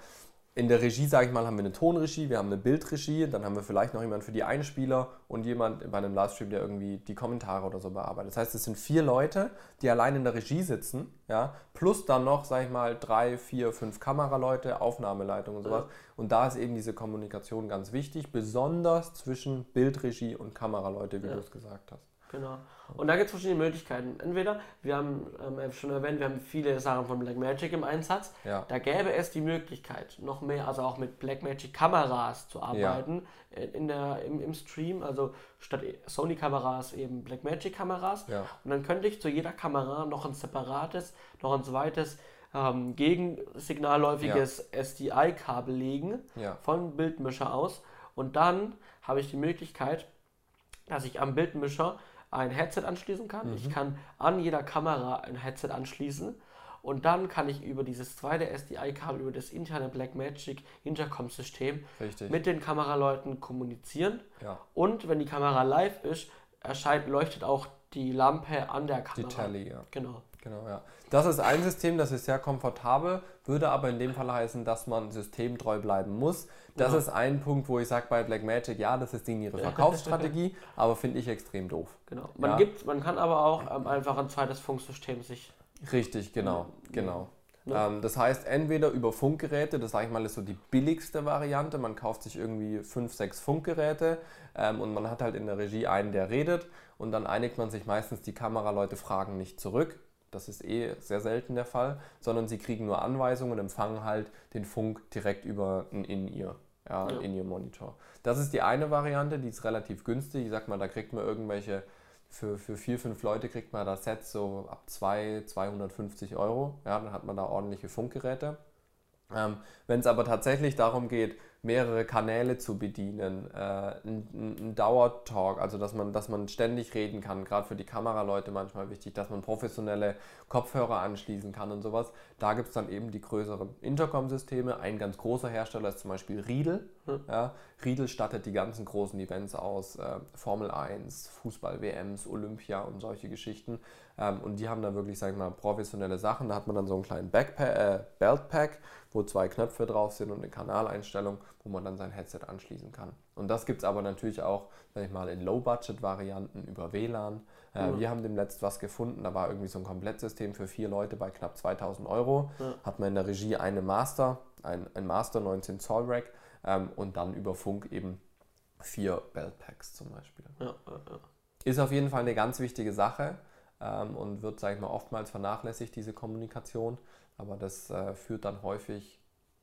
in der Regie, sage ich mal, haben wir eine Tonregie, wir haben eine Bildregie, dann haben wir vielleicht noch jemanden für die Einspieler und jemand bei einem Livestream, der irgendwie die Kommentare oder so bearbeitet. Das heißt, es sind vier Leute, die allein in der Regie sitzen, ja, plus dann noch, sage ich mal, drei, vier, fünf Kameraleute, Aufnahmeleitung und sowas. Und da ist eben diese Kommunikation ganz wichtig, besonders zwischen Bildregie und Kameraleute, wie ja. du es gesagt hast. Genau. Und da gibt es verschiedene Möglichkeiten. Entweder, wir haben ähm, schon erwähnt, wir haben viele Sachen von Blackmagic im Einsatz. Ja. Da gäbe es die Möglichkeit, noch mehr, also auch mit Blackmagic Kameras zu arbeiten ja. in der, im, im Stream. Also statt Sony Kameras eben Blackmagic Kameras. Ja. Und dann könnte ich zu jeder Kamera noch ein separates, noch ein zweites ähm, gegensignalläufiges SDI-Kabel legen von Bildmischer aus. Und dann habe ich die Möglichkeit, dass ich am Bildmischer ein Headset anschließen kann. Mhm. Ich kann an jeder Kamera ein Headset anschließen. Und dann kann ich über dieses zweite SDI-Kabel, über das interne Blackmagic Intercom-System mit den Kameraleuten kommunizieren. Ja. Und wenn die Kamera live ist, erscheint, leuchtet auch die Lampe an der Kamera. Die Tally, ja. Genau. Genau, ja. Das ist ein System, das ist sehr komfortabel, würde aber in dem Fall heißen, dass man systemtreu bleiben muss. Das ja. ist ein Punkt, wo ich sage bei Blackmagic, ja, das ist ihre Verkaufsstrategie, aber finde ich extrem doof. Genau. Man, ja. gibt, man kann aber auch ähm, einfach ein zweites Funksystem sich. Richtig, genau, genau. Ja. Ähm, das heißt, entweder über Funkgeräte, das sage ich mal, ist so die billigste Variante. Man kauft sich irgendwie fünf, sechs Funkgeräte ähm, und man hat halt in der Regie einen, der redet und dann einigt man sich meistens, die Kameraleute fragen nicht zurück das ist eh sehr selten der Fall, sondern sie kriegen nur Anweisungen und empfangen halt den Funk direkt über ein In-Ear, ja, ja. In-Ear-Monitor. Das ist die eine Variante, die ist relativ günstig. Ich sag mal, da kriegt man irgendwelche, für, für vier, fünf Leute kriegt man das Set so ab 2, 250 Euro. Ja, dann hat man da ordentliche Funkgeräte. Ähm, Wenn es aber tatsächlich darum geht, mehrere Kanäle zu bedienen, äh, ein, ein Dauertalk, also dass man, dass man ständig reden kann, gerade für die Kameraleute manchmal wichtig, dass man professionelle Kopfhörer anschließen kann und sowas. Da gibt es dann eben die größeren Intercom-Systeme. Ein ganz großer Hersteller ist zum Beispiel Riedel. Hm. Ja, Riedel stattet die ganzen großen Events aus, äh, Formel 1, Fußball-WMs, Olympia und solche Geschichten. Ähm, und die haben da wirklich, sag ich mal, professionelle Sachen. Da hat man dann so einen kleinen Backpack, äh, Beltpack, wo zwei Knöpfe drauf sind und eine Kanaleinstellung, wo man dann sein Headset anschließen kann. Und das gibt es aber natürlich auch, sag ich mal, in Low-Budget-Varianten über WLAN. Äh, mhm. Wir haben demnächst was gefunden, da war irgendwie so ein Komplettsystem für vier Leute bei knapp 2000 Euro. Mhm. Hat man in der Regie eine Master, ein, ein Master 19 Zoll Rack ähm, und dann über Funk eben vier Beltpacks zum Beispiel. Ja, ja, Ist auf jeden Fall eine ganz wichtige Sache ähm, und wird, sage ich mal, oftmals vernachlässigt, diese Kommunikation. Aber das äh, führt dann häufig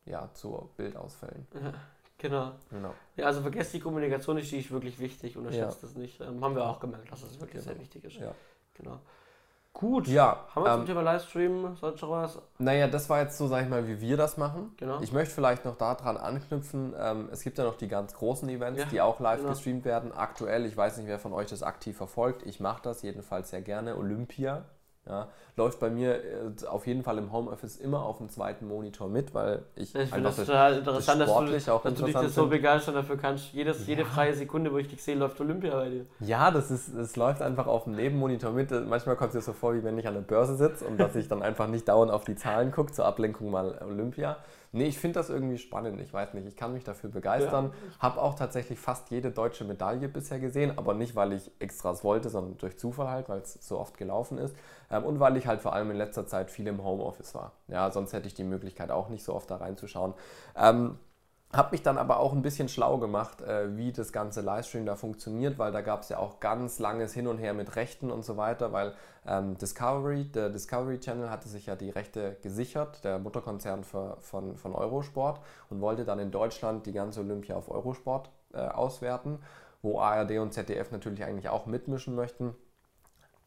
ja, zu Bildausfällen. Ja, genau. genau. Ja, also vergesst die Kommunikation ist, die ist wirklich wichtig, unterschätzt ja. das nicht. Ähm, haben wir auch gemerkt, dass das wirklich genau. sehr wichtig ist. Ja. Genau. Gut. Ja. Haben wir ähm, zum Thema Livestream sonst noch was? Naja, das war jetzt so, sag ich mal, wie wir das machen. Genau. Ich möchte vielleicht noch daran anknüpfen. Ähm, es gibt ja noch die ganz großen Events, ja, die auch live genau. gestreamt werden. Aktuell, ich weiß nicht, wer von euch das aktiv verfolgt. Ich mache das jedenfalls sehr gerne. Olympia ja, läuft bei mir äh, auf jeden Fall im Homeoffice immer auf dem zweiten Monitor mit, weil ich, ich finde das total interessant, das dass, du, dass du dich das so begeistern dafür kannst. Jedes, ja. Jede freie Sekunde, wo ich dich sehe, läuft Olympia bei dir. Ja, das, ist, das läuft einfach auf dem Nebenmonitor mit. Manchmal kommt es dir so vor, wie wenn ich an der Börse sitze und dass ich dann einfach nicht dauernd auf die Zahlen gucke, zur Ablenkung mal Olympia. Nee, ich finde das irgendwie spannend. Ich weiß nicht, ich kann mich dafür begeistern. Ja. Habe auch tatsächlich fast jede deutsche Medaille bisher gesehen, aber nicht, weil ich extras wollte, sondern durch Zufall halt, weil es so oft gelaufen ist. Ähm, und weil ich halt vor allem in letzter Zeit viel im Homeoffice war. Ja, sonst hätte ich die Möglichkeit auch nicht so oft da reinzuschauen. Ähm, Habe mich dann aber auch ein bisschen schlau gemacht, äh, wie das ganze Livestream da funktioniert, weil da gab es ja auch ganz langes Hin und Her mit Rechten und so weiter, weil ähm, Discovery, der Discovery Channel hatte sich ja die Rechte gesichert, der Mutterkonzern für, von, von Eurosport und wollte dann in Deutschland die ganze Olympia auf Eurosport äh, auswerten, wo ARD und ZDF natürlich eigentlich auch mitmischen möchten.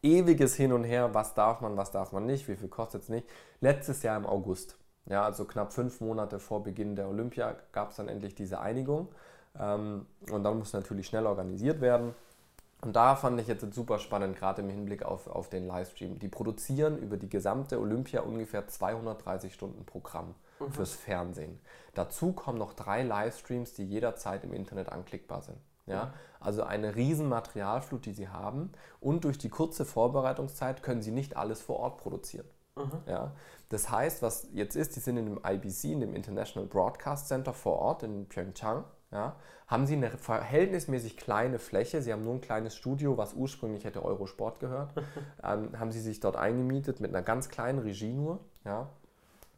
Ewiges Hin und Her, was darf man, was darf man nicht, wie viel kostet es nicht. Letztes Jahr im August ja, also knapp fünf Monate vor Beginn der Olympia gab es dann endlich diese Einigung. Ähm, und dann muss natürlich schnell organisiert werden. Und da fand ich jetzt super spannend, gerade im Hinblick auf, auf den Livestream. Die produzieren über die gesamte Olympia ungefähr 230 Stunden Programm mhm. fürs Fernsehen. Dazu kommen noch drei Livestreams, die jederzeit im Internet anklickbar sind. Ja? Mhm. Also eine riesen Materialflut, die sie haben. Und durch die kurze Vorbereitungszeit können sie nicht alles vor Ort produzieren. Mhm. Ja? Das heißt, was jetzt ist, die sind in dem IBC, in dem International Broadcast Center vor Ort in Pyeongchang. Ja, haben sie eine verhältnismäßig kleine Fläche. Sie haben nur ein kleines Studio, was ursprünglich hätte Eurosport gehört. ähm, haben sie sich dort eingemietet mit einer ganz kleinen Regie nur. Ja,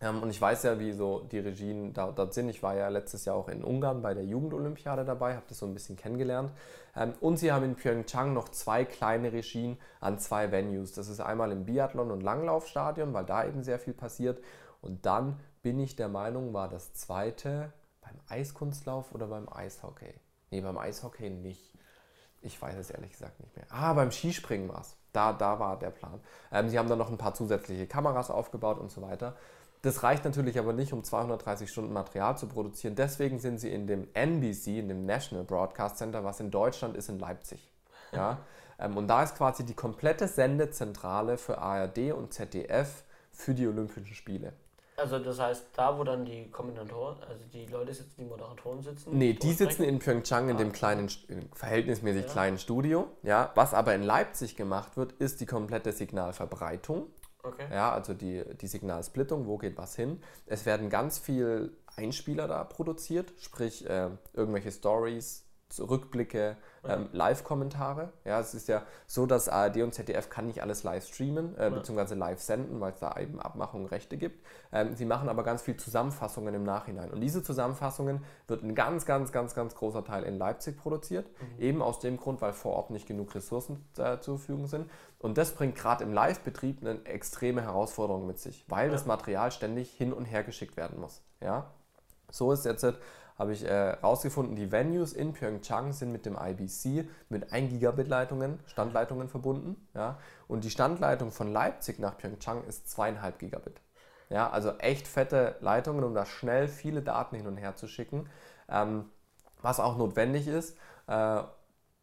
ähm, und ich weiß ja, wie so die Regien da, dort sind. Ich war ja letztes Jahr auch in Ungarn bei der Jugendolympiade dabei, habe das so ein bisschen kennengelernt. Ähm, und sie haben in Pyeongchang noch zwei kleine Regien an zwei Venues. Das ist einmal im Biathlon- und Langlaufstadion, weil da eben sehr viel passiert. Und dann bin ich der Meinung, war das zweite beim Eiskunstlauf oder beim Eishockey? Nee, beim Eishockey nicht. Ich weiß es ehrlich gesagt nicht mehr. Ah, beim Skispringen war es. Da, da war der Plan. Ähm, sie haben dann noch ein paar zusätzliche Kameras aufgebaut und so weiter. Das reicht natürlich aber nicht, um 230 Stunden Material zu produzieren. Deswegen sind sie in dem NBC, in dem National Broadcast Center, was in Deutschland ist, in Leipzig. Ja? Ähm, und da ist quasi die komplette Sendezentrale für ARD und ZDF für die Olympischen Spiele. Also das heißt, da wo dann die Kommentatoren, also die Leute sitzen, die Moderatoren sitzen? Nee, die sitzen in Pyeongchang in dem ah. kleinen, verhältnismäßig ja. kleinen Studio. Ja, was aber in Leipzig gemacht wird, ist die komplette Signalverbreitung. Okay. Ja, also die, die Signalsplittung, wo geht was hin. Es werden ganz viel Einspieler da produziert, sprich äh, irgendwelche Stories, Rückblicke, ähm, Live-Kommentare. Ja, es ist ja so, dass ARD und ZDF kann nicht alles live streamen, äh, ja. beziehungsweise live senden, weil es da eben Abmachungen, Rechte gibt. Ähm, sie machen aber ganz viel Zusammenfassungen im Nachhinein. Und diese Zusammenfassungen wird ein ganz, ganz, ganz, ganz großer Teil in Leipzig produziert. Mhm. Eben aus dem Grund, weil vor Ort nicht genug Ressourcen äh, zur Verfügung sind. Und das bringt gerade im Live-Betrieb eine extreme Herausforderung mit sich, weil ja. das Material ständig hin und her geschickt werden muss. Ja? So ist jetzt habe ich herausgefunden, äh, die Venues in Pyeongchang sind mit dem IBC mit 1 Gigabit Leitungen, Standleitungen verbunden. Ja? Und die Standleitung von Leipzig nach Pyeongchang ist 2,5 Gigabit. Ja, also echt fette Leitungen, um da schnell viele Daten hin und her zu schicken. Ähm, was auch notwendig ist, äh,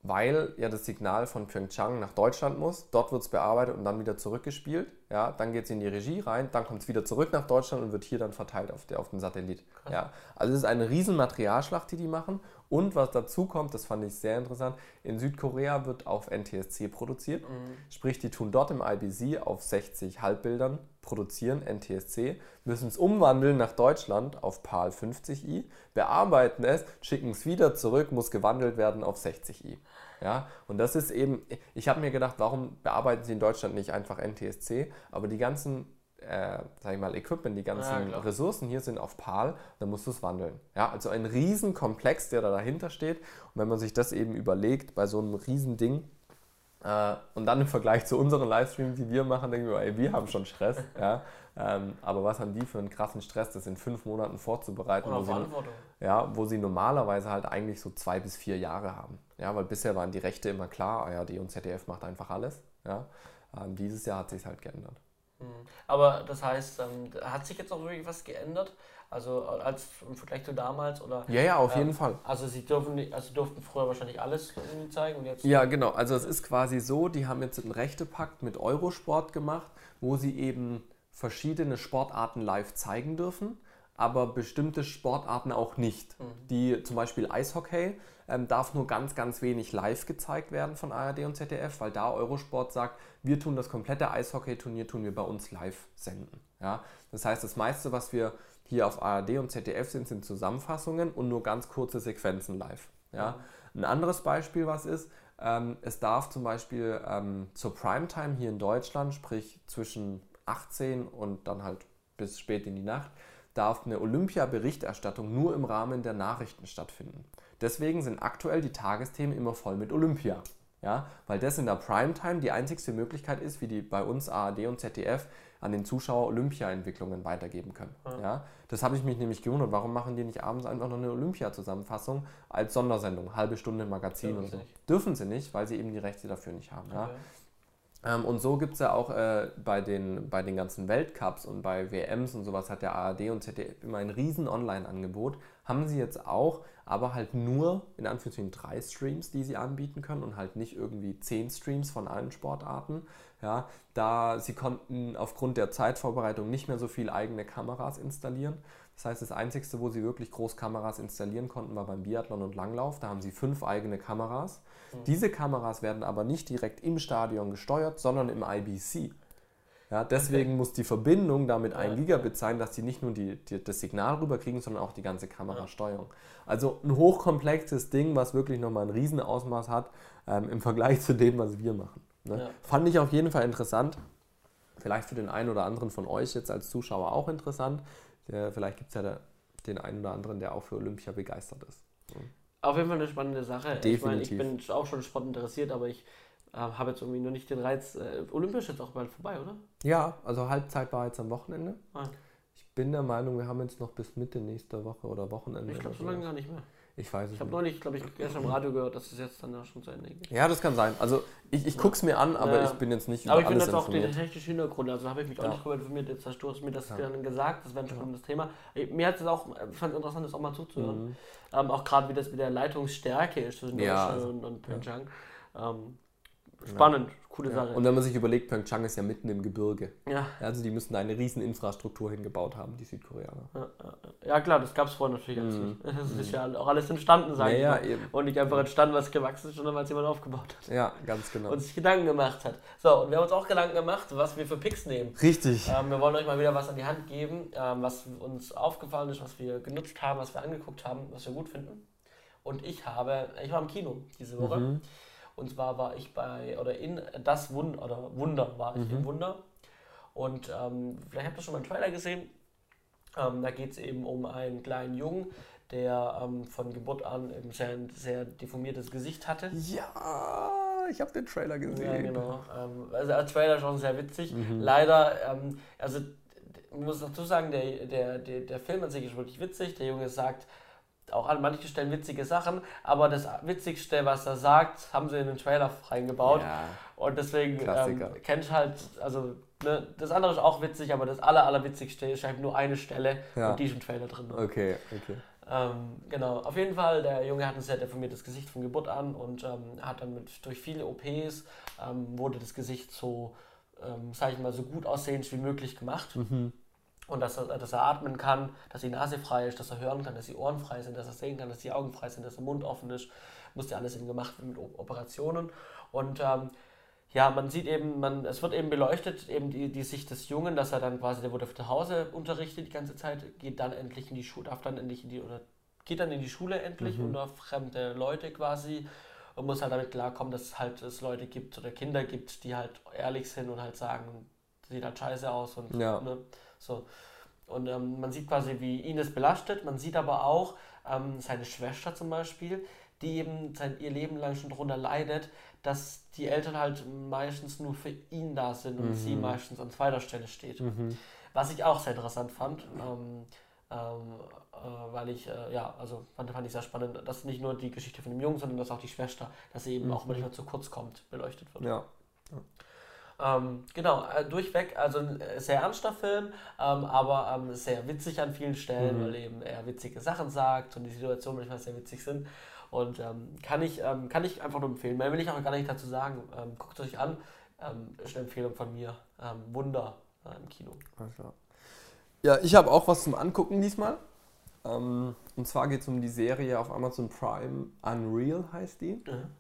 weil ja das Signal von Pyeongchang nach Deutschland muss. Dort wird es bearbeitet und dann wieder zurückgespielt. Ja, dann geht es in die Regie rein, dann kommt es wieder zurück nach Deutschland und wird hier dann verteilt auf, der, auf den Satellit. Ja, also es ist eine riesen Materialschlacht, die die machen. Und was dazu kommt, das fand ich sehr interessant, in Südkorea wird auf NTSC produziert. Mhm. Sprich, die tun dort im IBC auf 60 Halbbildern produzieren, NTSC, müssen es umwandeln nach Deutschland auf PAL 50i, bearbeiten es, schicken es wieder zurück, muss gewandelt werden auf 60i. Ja, und das ist eben, ich habe mir gedacht, warum bearbeiten sie in Deutschland nicht einfach NTSC, aber die ganzen äh, sag ich mal, Equipment, die ganzen ja, Ressourcen hier sind auf PAL, dann musst du es wandeln. Ja, also ein Riesenkomplex, der da dahinter steht. Und wenn man sich das eben überlegt, bei so einem Riesending, und dann im Vergleich zu unseren Livestreams, die wir machen, denken wir, ey, wir haben schon Stress. ja, ähm, aber was haben die für einen krassen Stress, das in fünf Monaten vorzubereiten, wo sie, ja, wo sie normalerweise halt eigentlich so zwei bis vier Jahre haben. Ja, weil bisher waren die Rechte immer klar, ARD und ZDF macht einfach alles. Ja. Ähm, dieses Jahr hat sich halt geändert. Mhm. Aber das heißt, ähm, hat sich jetzt auch wirklich was geändert? Also als im Vergleich zu damals oder? Ja, ja, auf ähm, jeden Fall. Also sie dürfen, also durften früher wahrscheinlich alles zeigen und jetzt. Ja, genau. Also es ist quasi so, die haben jetzt einen Rechtepakt mit Eurosport gemacht, wo sie eben verschiedene Sportarten live zeigen dürfen aber bestimmte Sportarten auch nicht. Mhm. Die zum Beispiel Eishockey ähm, darf nur ganz, ganz wenig live gezeigt werden von ARD und ZDF, weil da Eurosport sagt, wir tun das komplette Eishockey-Turnier, tun wir bei uns live senden. Ja? Das heißt, das meiste, was wir hier auf ARD und ZDF sind, sind Zusammenfassungen und nur ganz kurze Sequenzen live. Ja? Ein anderes Beispiel, was ist, ähm, es darf zum Beispiel ähm, zur Primetime hier in Deutschland, sprich zwischen 18 und dann halt bis spät in die Nacht, darf eine Olympia-Berichterstattung nur im Rahmen der Nachrichten stattfinden. Deswegen sind aktuell die Tagesthemen immer voll mit Olympia. Ja, weil das in der Primetime die einzigste Möglichkeit ist, wie die bei uns ARD und ZDF an den Zuschauer Olympia-Entwicklungen weitergeben können. Ja. ja. das habe ich mich nämlich gewundert. Warum machen die nicht abends einfach noch eine Olympia-Zusammenfassung als Sondersendung, halbe Stunde Magazin Dürfen oder so? Nicht. Dürfen sie nicht, weil sie eben die Rechte dafür nicht haben. Okay. Ja. Ähm, und so gibt es ja auch äh, bei, den, bei den ganzen Weltcups und bei WMs und sowas hat der ARD und ZDF immer ein riesen Online-Angebot. Haben sie jetzt auch, aber halt nur in Anführungszeichen drei Streams, die sie anbieten können und halt nicht irgendwie zehn Streams von allen Sportarten. Ja, da sie konnten aufgrund der Zeitvorbereitung nicht mehr so viel eigene Kameras installieren. Das heißt, das Einzige, wo sie wirklich Großkameras installieren konnten, war beim Biathlon und Langlauf. Da haben sie fünf eigene Kameras. Mhm. Diese Kameras werden aber nicht direkt im Stadion gesteuert, sondern im IBC. Ja, deswegen okay. muss die Verbindung damit ein Gigabit sein, dass sie nicht nur die, die, das Signal rüberkriegen, sondern auch die ganze Kamerasteuerung. Also ein hochkomplexes Ding, was wirklich nochmal ein Riesenausmaß hat ähm, im Vergleich zu dem, was wir machen. Ne? Ja. Fand ich auf jeden Fall interessant. Vielleicht für den einen oder anderen von euch jetzt als Zuschauer auch interessant. Der, vielleicht gibt es ja der, den einen oder anderen, der auch für Olympia begeistert ist. Auf jeden Fall eine spannende Sache. Definitiv. Ich, meine, ich bin auch schon Sport interessiert, aber ich habe jetzt irgendwie nur nicht den Reiz. Äh, Olympia ist jetzt auch bald vorbei, oder? Ja, also Halbzeit war jetzt am Wochenende. Ah. Ich bin der Meinung, wir haben jetzt noch bis Mitte nächster Woche oder Wochenende. Ich glaube, so lange gar nicht mehr. Ich weiß es Ich habe neulich, glaube ich, gestern im Radio gehört, dass es jetzt dann schon zu Ende geht. Ja, das kann sein. Also ich, ich gucke es mir an, aber ja. ich bin jetzt nicht über Aber ich finde jetzt auch den technischen Hintergrund, also habe ich mich auch nicht darüber informiert. Jetzt hast du mir das dann gesagt, das wäre ein spannendes Thema. Mir hat es auch, ich fand es interessant, das auch mal zuzuhören. Mhm. Ähm, auch gerade wie das mit der Leitungsstärke ist zwischen Deutschland und, und Pyeongchang. Ähm, spannend, coole ja. Sache. Und wenn man sich überlegt, Pyeongchang ist ja mitten im Gebirge. Ja. Also die müssen da eine riesen Infrastruktur hingebaut haben, die Südkoreaner. Ja, ja klar, das gab es vorher natürlich alles nicht. Das ist mhm. ja auch alles entstanden, sage ja, ich mal. Eben. Und nicht einfach entstanden, was gewachsen ist, sondern weil es jemand aufgebaut hat. Ja, ganz genau. Und sich Gedanken gemacht hat. So, und wir haben uns auch Gedanken gemacht, was wir für Picks nehmen. Richtig. Ähm, wir wollen euch mal wieder was an die Hand geben, ähm, was uns aufgefallen ist, was wir genutzt haben, was wir angeguckt haben, was wir gut finden. Und ich habe, ich war im Kino diese Woche. Mhm. Und zwar war ich bei, oder in das Wunder, oder Wunder war ich mhm. im Wunder. Und ähm, vielleicht habt ihr schon mal einen Trailer gesehen. Ähm, da geht es eben um einen kleinen Jungen, der ähm, von Geburt an eben sehr, sehr deformiertes Gesicht hatte. Ja, ich habe den Trailer gesehen. Ja, genau. Ähm, also der Trailer schon sehr witzig. Mhm. Leider, ähm, also ich muss dazu sagen, der, der, der, der Film an sich ist wirklich witzig. Der Junge sagt, auch an manchen Stellen witzige Sachen, aber das Witzigste, was er sagt, haben sie in den Trailer reingebaut. Ja, und deswegen ähm, kennt halt, also ne, das andere ist auch witzig, aber das aller, allerwitzigste ist halt nur eine Stelle ja. und die ist im Trailer drin. Okay, okay. Ähm, genau, auf jeden Fall, der Junge hat ein sehr deformiertes Gesicht von Geburt an und ähm, hat dann mit, durch viele OPs ähm, wurde das Gesicht so, ähm, sag ich mal, so gut aussehend wie möglich gemacht. Mhm und dass er, dass er atmen kann, dass die Nase frei ist, dass er hören kann, dass die Ohren frei sind, dass er sehen kann, dass die Augen frei sind, dass der Mund offen ist. Muss ja alles eben gemacht werden mit Operationen. Und ähm, ja, man sieht eben, man, es wird eben beleuchtet, eben die, die Sicht des Jungen, dass er dann quasi, der wurde zu Hause unterrichtet die ganze Zeit, geht dann endlich in die Schule, darf dann endlich in die, oder geht dann in die Schule endlich mhm. unter fremde Leute quasi und muss halt damit klarkommen, dass halt es Leute gibt oder Kinder gibt, die halt ehrlich sind und halt sagen, sieht halt scheiße aus und ja. ne, so. Und ähm, man sieht quasi, wie ihn es belastet. Man sieht aber auch ähm, seine Schwester zum Beispiel, die eben sein, ihr Leben lang schon darunter leidet, dass die Eltern halt meistens nur für ihn da sind und mhm. sie meistens an zweiter Stelle steht. Mhm. Was ich auch sehr interessant fand. Ähm, ähm, äh, weil ich, äh, ja, also fand, fand ich sehr spannend, dass nicht nur die Geschichte von dem Jungen, sondern dass auch die Schwester, dass sie eben mhm. auch manchmal zu kurz kommt, beleuchtet wird. Ja. ja. Ähm, genau, äh, durchweg, also ein äh, sehr ernster Film, ähm, aber ähm, sehr witzig an vielen Stellen, mhm. weil eben er witzige Sachen sagt und die Situationen manchmal sehr witzig sind. Und ähm, kann, ich, ähm, kann ich einfach nur empfehlen. Mehr will ich auch gar nicht dazu sagen. Ähm, guckt euch an. ist eine Empfehlung von mir. Wunder äh, im Kino. Ja, ich habe auch was zum Angucken diesmal. und zwar geht es um die Serie auf Amazon Prime Unreal heißt die. Mhm.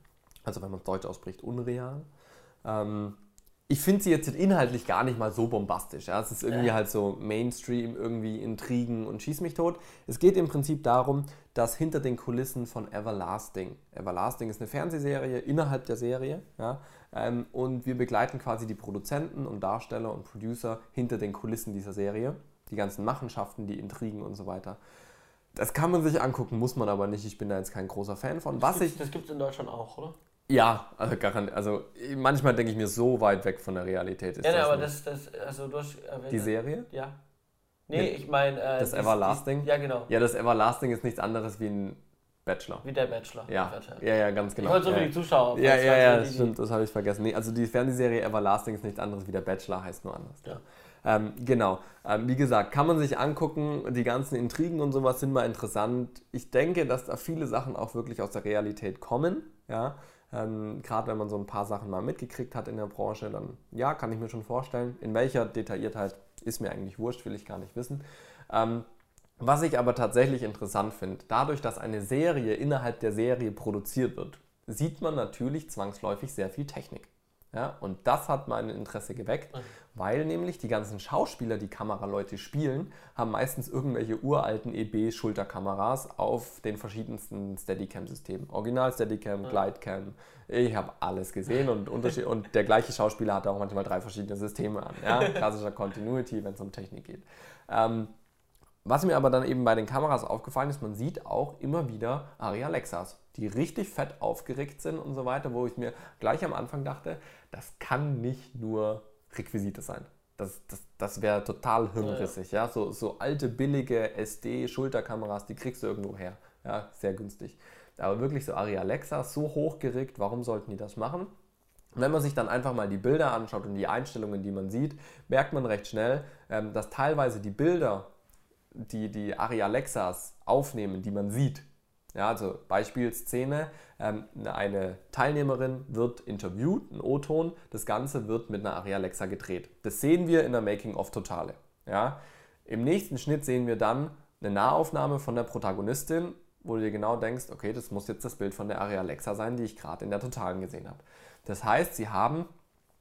Also wenn man es deutsch ausspricht, unreal. Ähm, ich finde sie jetzt inhaltlich gar nicht mal so bombastisch. Ja. Es ist irgendwie ja. halt so Mainstream, irgendwie Intrigen und Schieß mich tot. Es geht im Prinzip darum, dass hinter den Kulissen von Everlasting, Everlasting ist eine Fernsehserie innerhalb der Serie, ja, ähm, und wir begleiten quasi die Produzenten und Darsteller und Producer hinter den Kulissen dieser Serie. die ganzen Machenschaften, die Intrigen und so weiter. Das kann man sich angucken, muss man aber nicht. Ich bin da jetzt kein großer Fan von. Das Was gibt es in Deutschland auch, oder? Ja, also, also manchmal denke ich mir, so weit weg von der Realität ist ja, das. Ja, aber das, das, also du hast erwähnt, Die Serie? Ja. Nee, ich meine. Äh, das Everlasting? Die, ja, genau. Ja, das Everlasting ist nichts anderes wie ein Bachelor. Wie der Bachelor. Ja, ja, ja, ganz genau. Ich wollte so für die Zuschauer. Ja, ja, ja, das stimmt, das habe ich vergessen. Nee, also die Fernsehserie Everlasting ist nichts anderes wie der Bachelor, heißt nur anders. Ja. Ähm, genau. Ähm, wie gesagt, kann man sich angucken. Die ganzen Intrigen und sowas sind mal interessant. Ich denke, dass da viele Sachen auch wirklich aus der Realität kommen. Ja. Ähm, Gerade wenn man so ein paar Sachen mal mitgekriegt hat in der Branche, dann ja, kann ich mir schon vorstellen. In welcher Detailliertheit ist mir eigentlich wurscht, will ich gar nicht wissen. Ähm, was ich aber tatsächlich interessant finde, dadurch, dass eine Serie innerhalb der Serie produziert wird, sieht man natürlich zwangsläufig sehr viel Technik. Ja, und das hat mein Interesse geweckt, weil nämlich die ganzen Schauspieler, die Kameraleute spielen, haben meistens irgendwelche uralten EB-Schulterkameras auf den verschiedensten Steadicam-Systemen. Original Steadicam, Glidecam, ich habe alles gesehen und, und der gleiche Schauspieler hat auch manchmal drei verschiedene Systeme an. Ja? Klassischer Continuity, wenn es um Technik geht. Ähm, was mir aber dann eben bei den Kameras aufgefallen ist, man sieht auch immer wieder Aria Alexas, die richtig fett aufgeregt sind und so weiter, wo ich mir gleich am Anfang dachte, das kann nicht nur Requisite sein. Das, das, das wäre total hirnrissig. Ja, ja. So, so alte, billige SD-Schulterkameras, die kriegst du irgendwo her. Ja, sehr günstig. Aber wirklich so Aria Alexa, so hochgeregt, warum sollten die das machen? Wenn man sich dann einfach mal die Bilder anschaut und die Einstellungen, die man sieht, merkt man recht schnell, ähm, dass teilweise die Bilder, die die Aria Alexas aufnehmen, die man sieht, ja, also Beispielszene, ähm, eine Teilnehmerin wird interviewt, ein O-Ton, das Ganze wird mit einer Aria Alexa gedreht. Das sehen wir in der Making-of-Totale. Ja. Im nächsten Schnitt sehen wir dann eine Nahaufnahme von der Protagonistin, wo du dir genau denkst, okay, das muss jetzt das Bild von der Aria Alexa sein, die ich gerade in der Totalen gesehen habe. Das heißt, sie haben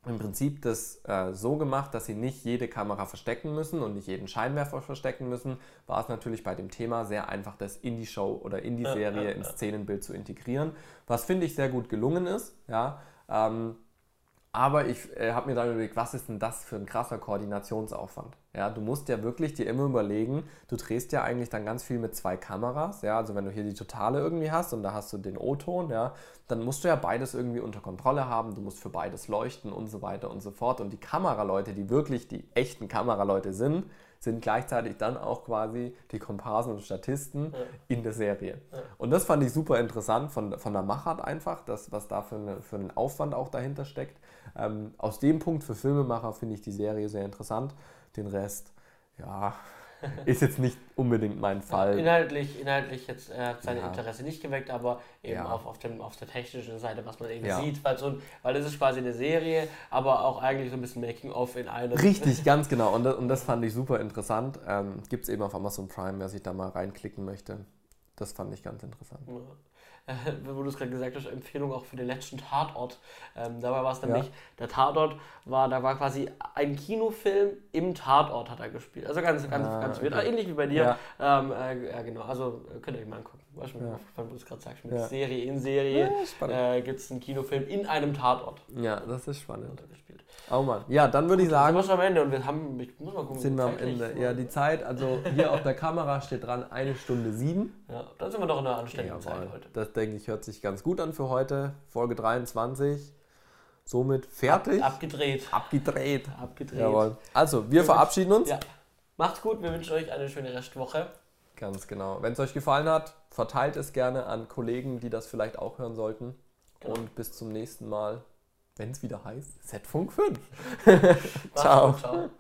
im Prinzip das äh, so gemacht, dass sie nicht jede Kamera verstecken müssen und nicht jeden Scheinwerfer verstecken müssen, war es natürlich bei dem Thema sehr einfach, das in die Show oder in die Serie, ins Szenenbild zu integrieren, was finde ich sehr gut gelungen ist. Ja, ähm, aber ich äh, habe mir dann überlegt, was ist denn das für ein krasser Koordinationsaufwand? Ja, du musst ja wirklich dir immer überlegen, du drehst ja eigentlich dann ganz viel mit zwei Kameras. Ja, also wenn du hier die Totale irgendwie hast und da hast du den O-Ton, ja, dann musst du ja beides irgendwie unter Kontrolle haben. Du musst für beides leuchten und so weiter und so fort. Und die Kameraleute, die wirklich die echten Kameraleute sind, sind gleichzeitig dann auch quasi die Komparsen und Statisten ja. in der Serie. Ja. Und das fand ich super interessant von, von der Machart einfach, das, was da für, eine, für einen Aufwand auch dahinter steckt. Ähm, aus dem Punkt für Filmemacher finde ich die Serie sehr interessant. Den Rest, ja, ist jetzt nicht unbedingt mein Fall. Inhaltlich, inhaltlich jetzt äh, hat sein ja. Interesse nicht geweckt, aber eben ja. auf, auf, dem, auf der technischen Seite, was man eben ja. sieht, weil, so, weil das ist quasi eine Serie, aber auch eigentlich so ein bisschen Making-of in einem. Richtig, ganz genau. Und das, und das fand ich super interessant. Ähm, Gibt es eben auf Amazon Prime, wer sich da mal reinklicken möchte. Das fand ich ganz interessant. Ja. wo du es gerade gesagt hast, Empfehlung auch für den letzten Tatort. Ähm, dabei war es nämlich, ja. der Tatort war, da war quasi ein Kinofilm im Tatort hat er gespielt. Also ganz, ganz, ah, ganz okay. Ähnlich wie bei dir. Ja. Ähm, äh, ja, genau. Also äh, könnt ihr euch mal angucken. Weißt du, ja. wenn du es gerade sagst, mit Serie in Serie äh, gibt es einen Kinofilm in einem Tatort. Ja, das ist spannend. Oh Mann. Ja, dann würde ich sagen. Sind wir schon am Ende und wir haben, ich muss mal gucken. Sind wir am Ende. Ja, die Zeit, also hier auf der Kamera steht dran eine Stunde sieben. Ja, dann sind wir doch in einer anständigen Zeit heute. Das denke ich, hört sich ganz gut an für heute. Folge 23. Somit fertig. Ab, abgedreht. Abgedreht. Abgedreht. Jawohl. Also, wir, wir verabschieden uns. Ja. Macht's gut, wir wünschen euch eine schöne Restwoche. Ganz genau. Wenn es euch gefallen hat, verteilt es gerne an Kollegen, die das vielleicht auch hören sollten. Genau. Und bis zum nächsten Mal, wenn es wieder heißt, Z-Funk 5. ciao. ciao.